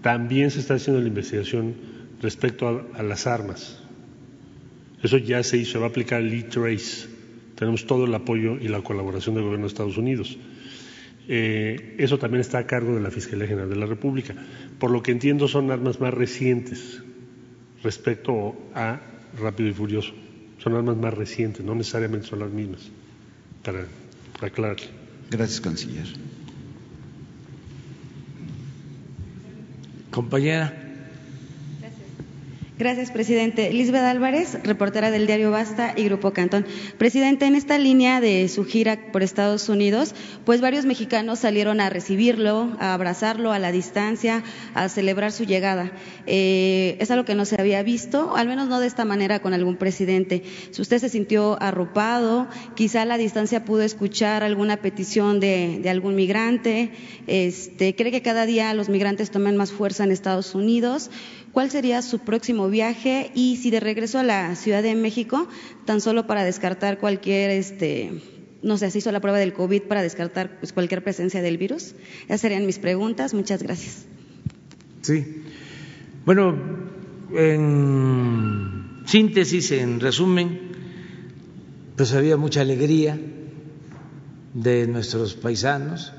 También se está haciendo la investigación respecto a las armas. Eso ya se hizo, se va a aplicar el e-trace. Tenemos todo el apoyo y la colaboración del gobierno de Estados Unidos. Eh, eso también está a cargo de la Fiscalía General de la República. Por lo que entiendo son armas más recientes respecto a Rápido y Furioso. Son armas más recientes, no necesariamente son las mismas, para aclarar. Gracias, canciller. Compañera. Gracias, presidente. Lisbeth Álvarez, reportera del diario Basta y Grupo Cantón. Presidente, en esta línea de su gira por Estados Unidos, pues varios mexicanos salieron a recibirlo, a abrazarlo a la distancia, a celebrar su llegada. Eh, es algo que no se había visto, al menos no de esta manera con algún presidente. Si usted se sintió arropado, quizá a la distancia pudo escuchar alguna petición de, de algún migrante, este, cree que cada día los migrantes toman más fuerza en Estados Unidos cuál sería su próximo viaje y si de regreso a la Ciudad de México, tan solo para descartar cualquier, este, no sé, se hizo la prueba del COVID para descartar pues, cualquier presencia del virus. Esas serían mis preguntas. Muchas gracias. Sí. Bueno, en síntesis, en resumen, pues había mucha alegría de nuestros paisanos.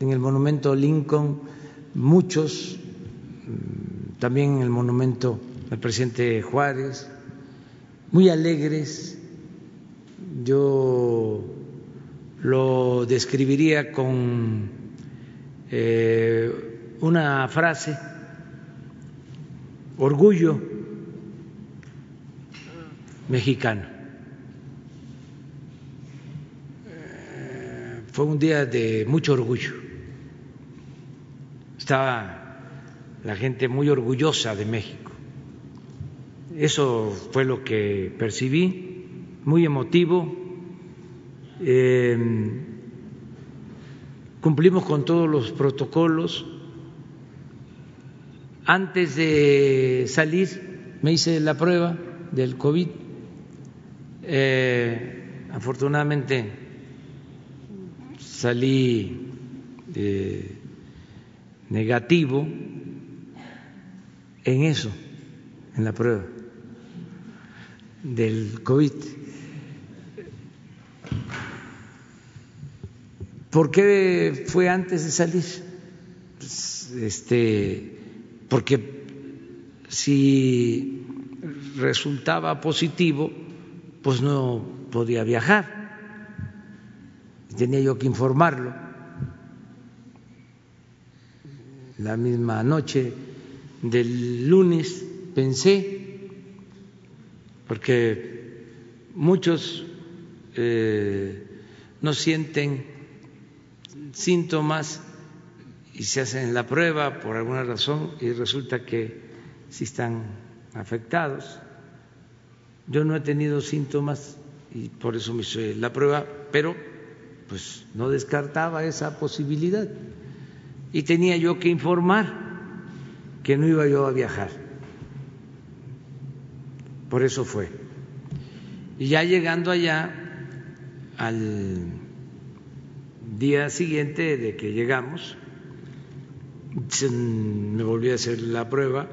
En el monumento Lincoln, muchos también el monumento al presidente Juárez, muy alegres. Yo lo describiría con eh, una frase, orgullo mexicano. Eh, fue un día de mucho orgullo. Estaba la gente muy orgullosa de México. Eso fue lo que percibí, muy emotivo. Eh, cumplimos con todos los protocolos. Antes de salir me hice la prueba del COVID. Eh, afortunadamente salí eh, negativo en eso, en la prueba del COVID. ¿Por qué fue antes de salir? Pues, este, porque si resultaba positivo, pues no podía viajar. Tenía yo que informarlo. La misma noche del lunes pensé, porque muchos eh, no sienten síntomas y se hacen la prueba por alguna razón y resulta que sí están afectados. Yo no he tenido síntomas y por eso me hice la prueba, pero pues no descartaba esa posibilidad y tenía yo que informar que no iba yo a viajar. Por eso fue. Y ya llegando allá, al día siguiente de que llegamos, me volví a hacer la prueba.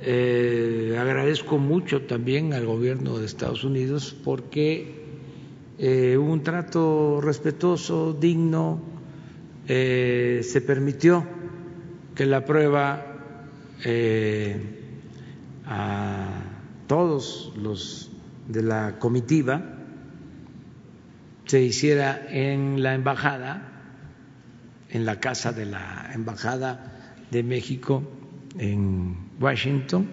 Eh, agradezco mucho también al gobierno de Estados Unidos porque eh, hubo un trato respetuoso, digno, eh, se permitió que la prueba a todos los de la comitiva se hiciera en la embajada en la casa de la Embajada de México en Washington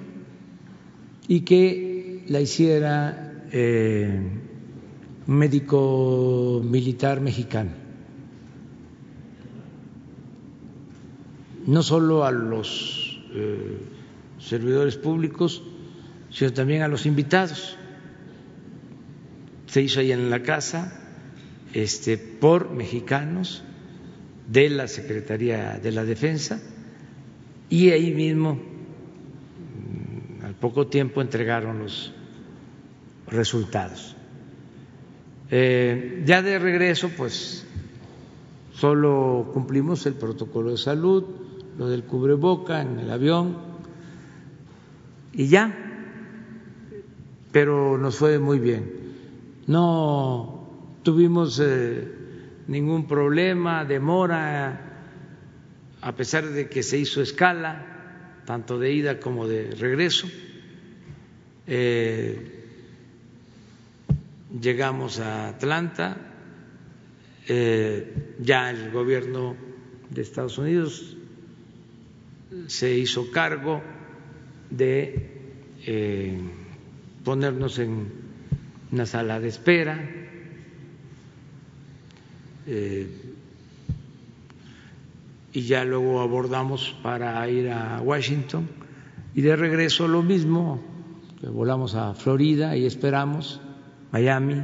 y que la hiciera eh, un médico militar mexicano. No solo a los eh, servidores públicos, sino también a los invitados. Se hizo ahí en la casa este, por mexicanos de la Secretaría de la Defensa y ahí mismo, mm, al poco tiempo, entregaron los resultados. Eh, ya de regreso, pues solo cumplimos el protocolo de salud, lo del cubreboca en el avión y ya, pero nos fue muy bien. No tuvimos eh, ningún problema, demora, a pesar de que se hizo escala, tanto de ida como de regreso. Eh, llegamos a Atlanta, eh, ya el gobierno de Estados Unidos se hizo cargo de eh, ponernos en una sala de espera eh, y ya luego abordamos para ir a Washington y de regreso lo mismo, volamos a Florida y esperamos, Miami,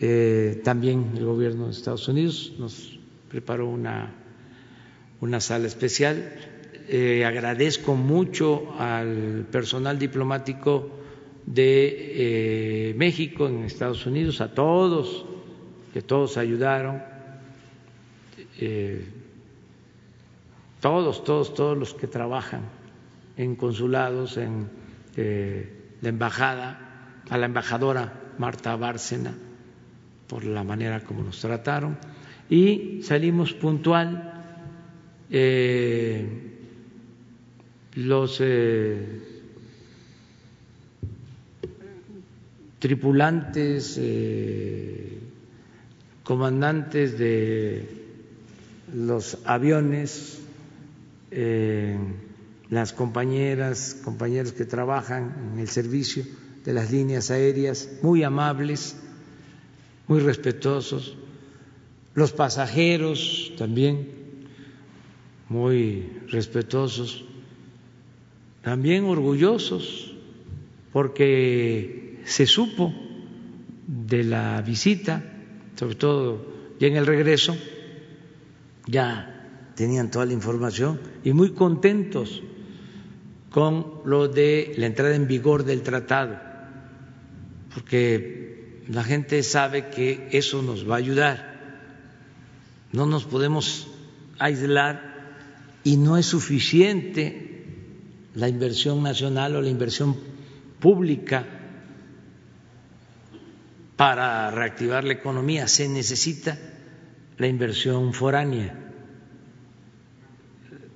eh, también el gobierno de Estados Unidos nos preparó una, una sala especial. Eh, agradezco mucho al personal diplomático de México en Estados Unidos, a todos que todos ayudaron, eh, todos, todos, todos los que trabajan en consulados, en eh, la embajada, a la embajadora Marta Bárcena por la manera como nos trataron y salimos puntual. Eh, los tripulantes comandantes de los aviones, eh, las compañeras, compañeros que trabajan en el servicio de las líneas aéreas, muy amables, muy respetuosos, los pasajeros también muy respetuosos, también orgullosos, porque se supo de la visita sobre todo ya en el regreso, ya tenían toda la información y muy contentos con lo de la entrada en vigor del tratado, porque la gente sabe que eso nos va a ayudar. No nos podemos aislar y no es suficiente la inversión nacional o la inversión pública para reactivar la economía se necesita la inversión foránea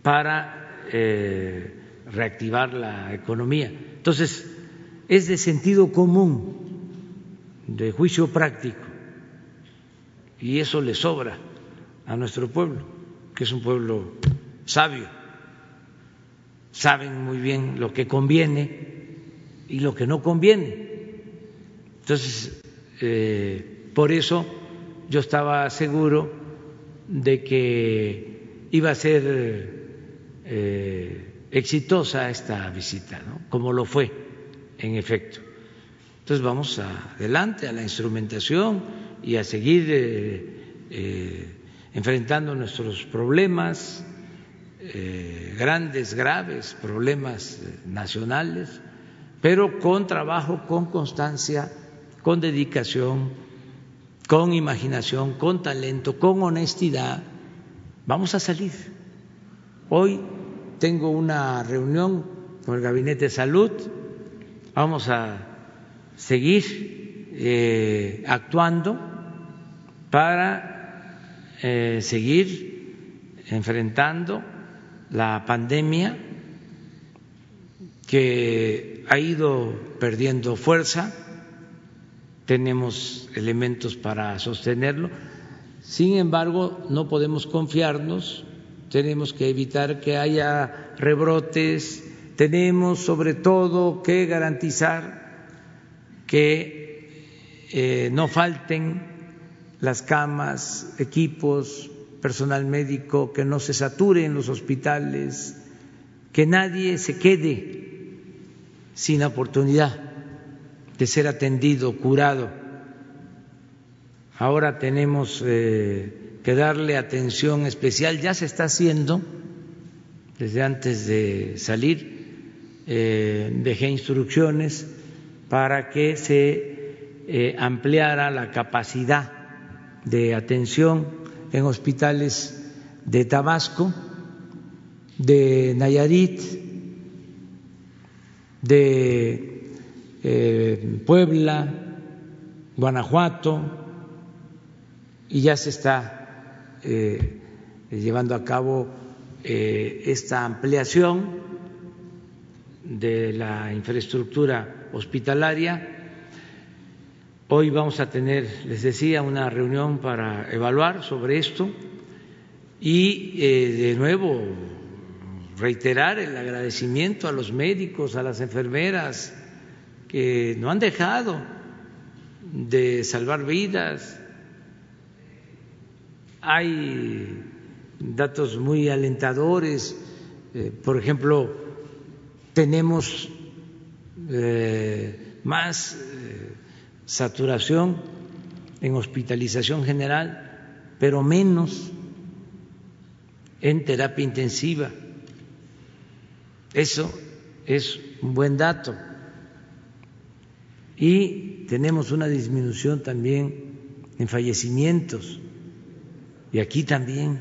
para eh, reactivar la economía. Entonces, es de sentido común, de juicio práctico, y eso le sobra a nuestro pueblo, que es un pueblo sabio. Saben muy bien lo que conviene y lo que no conviene. Entonces, eh, por eso yo estaba seguro de que iba a ser eh, exitosa esta visita, ¿no? como lo fue, en efecto. Entonces vamos adelante a la instrumentación y a seguir eh, enfrentando nuestros problemas grandes, graves, problemas nacionales, pero con trabajo, con constancia, con dedicación, con imaginación, con talento, con honestidad, vamos a salir. Hoy tengo una reunión con el Gabinete de Salud, vamos a seguir eh, actuando para eh, seguir enfrentando la pandemia que ha ido perdiendo fuerza, tenemos elementos para sostenerlo, sin embargo no podemos confiarnos. Tenemos que evitar que haya rebrotes, tenemos sobre todo que garantizar que eh, no falten las camas, equipos, personal médico, que no se saturen los hospitales, que nadie se quede sin oportunidad de ser atendido, curado. Ahora tenemos eh, que darle atención especial. Ya se está haciendo desde antes de salir. Eh, dejé instrucciones para que se eh, ampliara la capacidad de atención en hospitales de Tabasco, de Nayarit, de eh, Puebla, Guanajuato, y ya se está eh, llevando a cabo eh, esta ampliación de la infraestructura hospitalaria. Hoy vamos a tener, les decía, una reunión para evaluar sobre esto y eh, de nuevo reiterar el agradecimiento a los médicos, a las enfermeras que no han dejado de salvar vidas, hay datos muy alentadores, eh, por ejemplo, tenemos eh, más saturación en hospitalización general, pero menos en terapia intensiva. Eso es un buen dato. Y tenemos una disminución también en fallecimientos y aquí también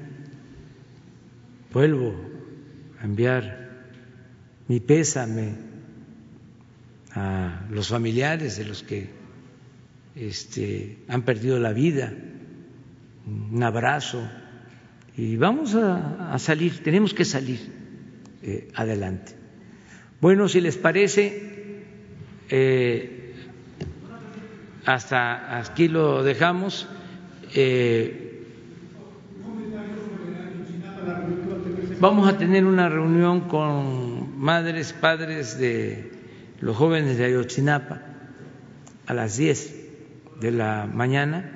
vuelvo a enviar mi pésame a los familiares de los que este, han perdido la vida, un abrazo y vamos a, salir, tenemos que salir eh, adelante. Bueno, si les parece, eh, hasta aquí lo dejamos. Eh, Vamos a tener una reunión con madres, padres de los jóvenes de Ayotzinapa a las 10 de la mañana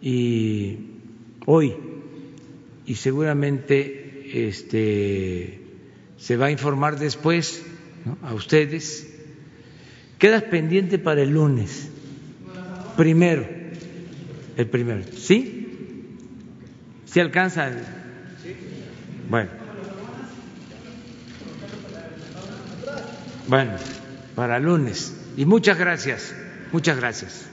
y hoy y seguramente este se va a informar después a ustedes. Quedas pendiente para el lunes. Primero. El primero. ¿Sí? ¿Sí alcanza? Bueno. Bueno, para lunes. Y muchas gracias, muchas gracias.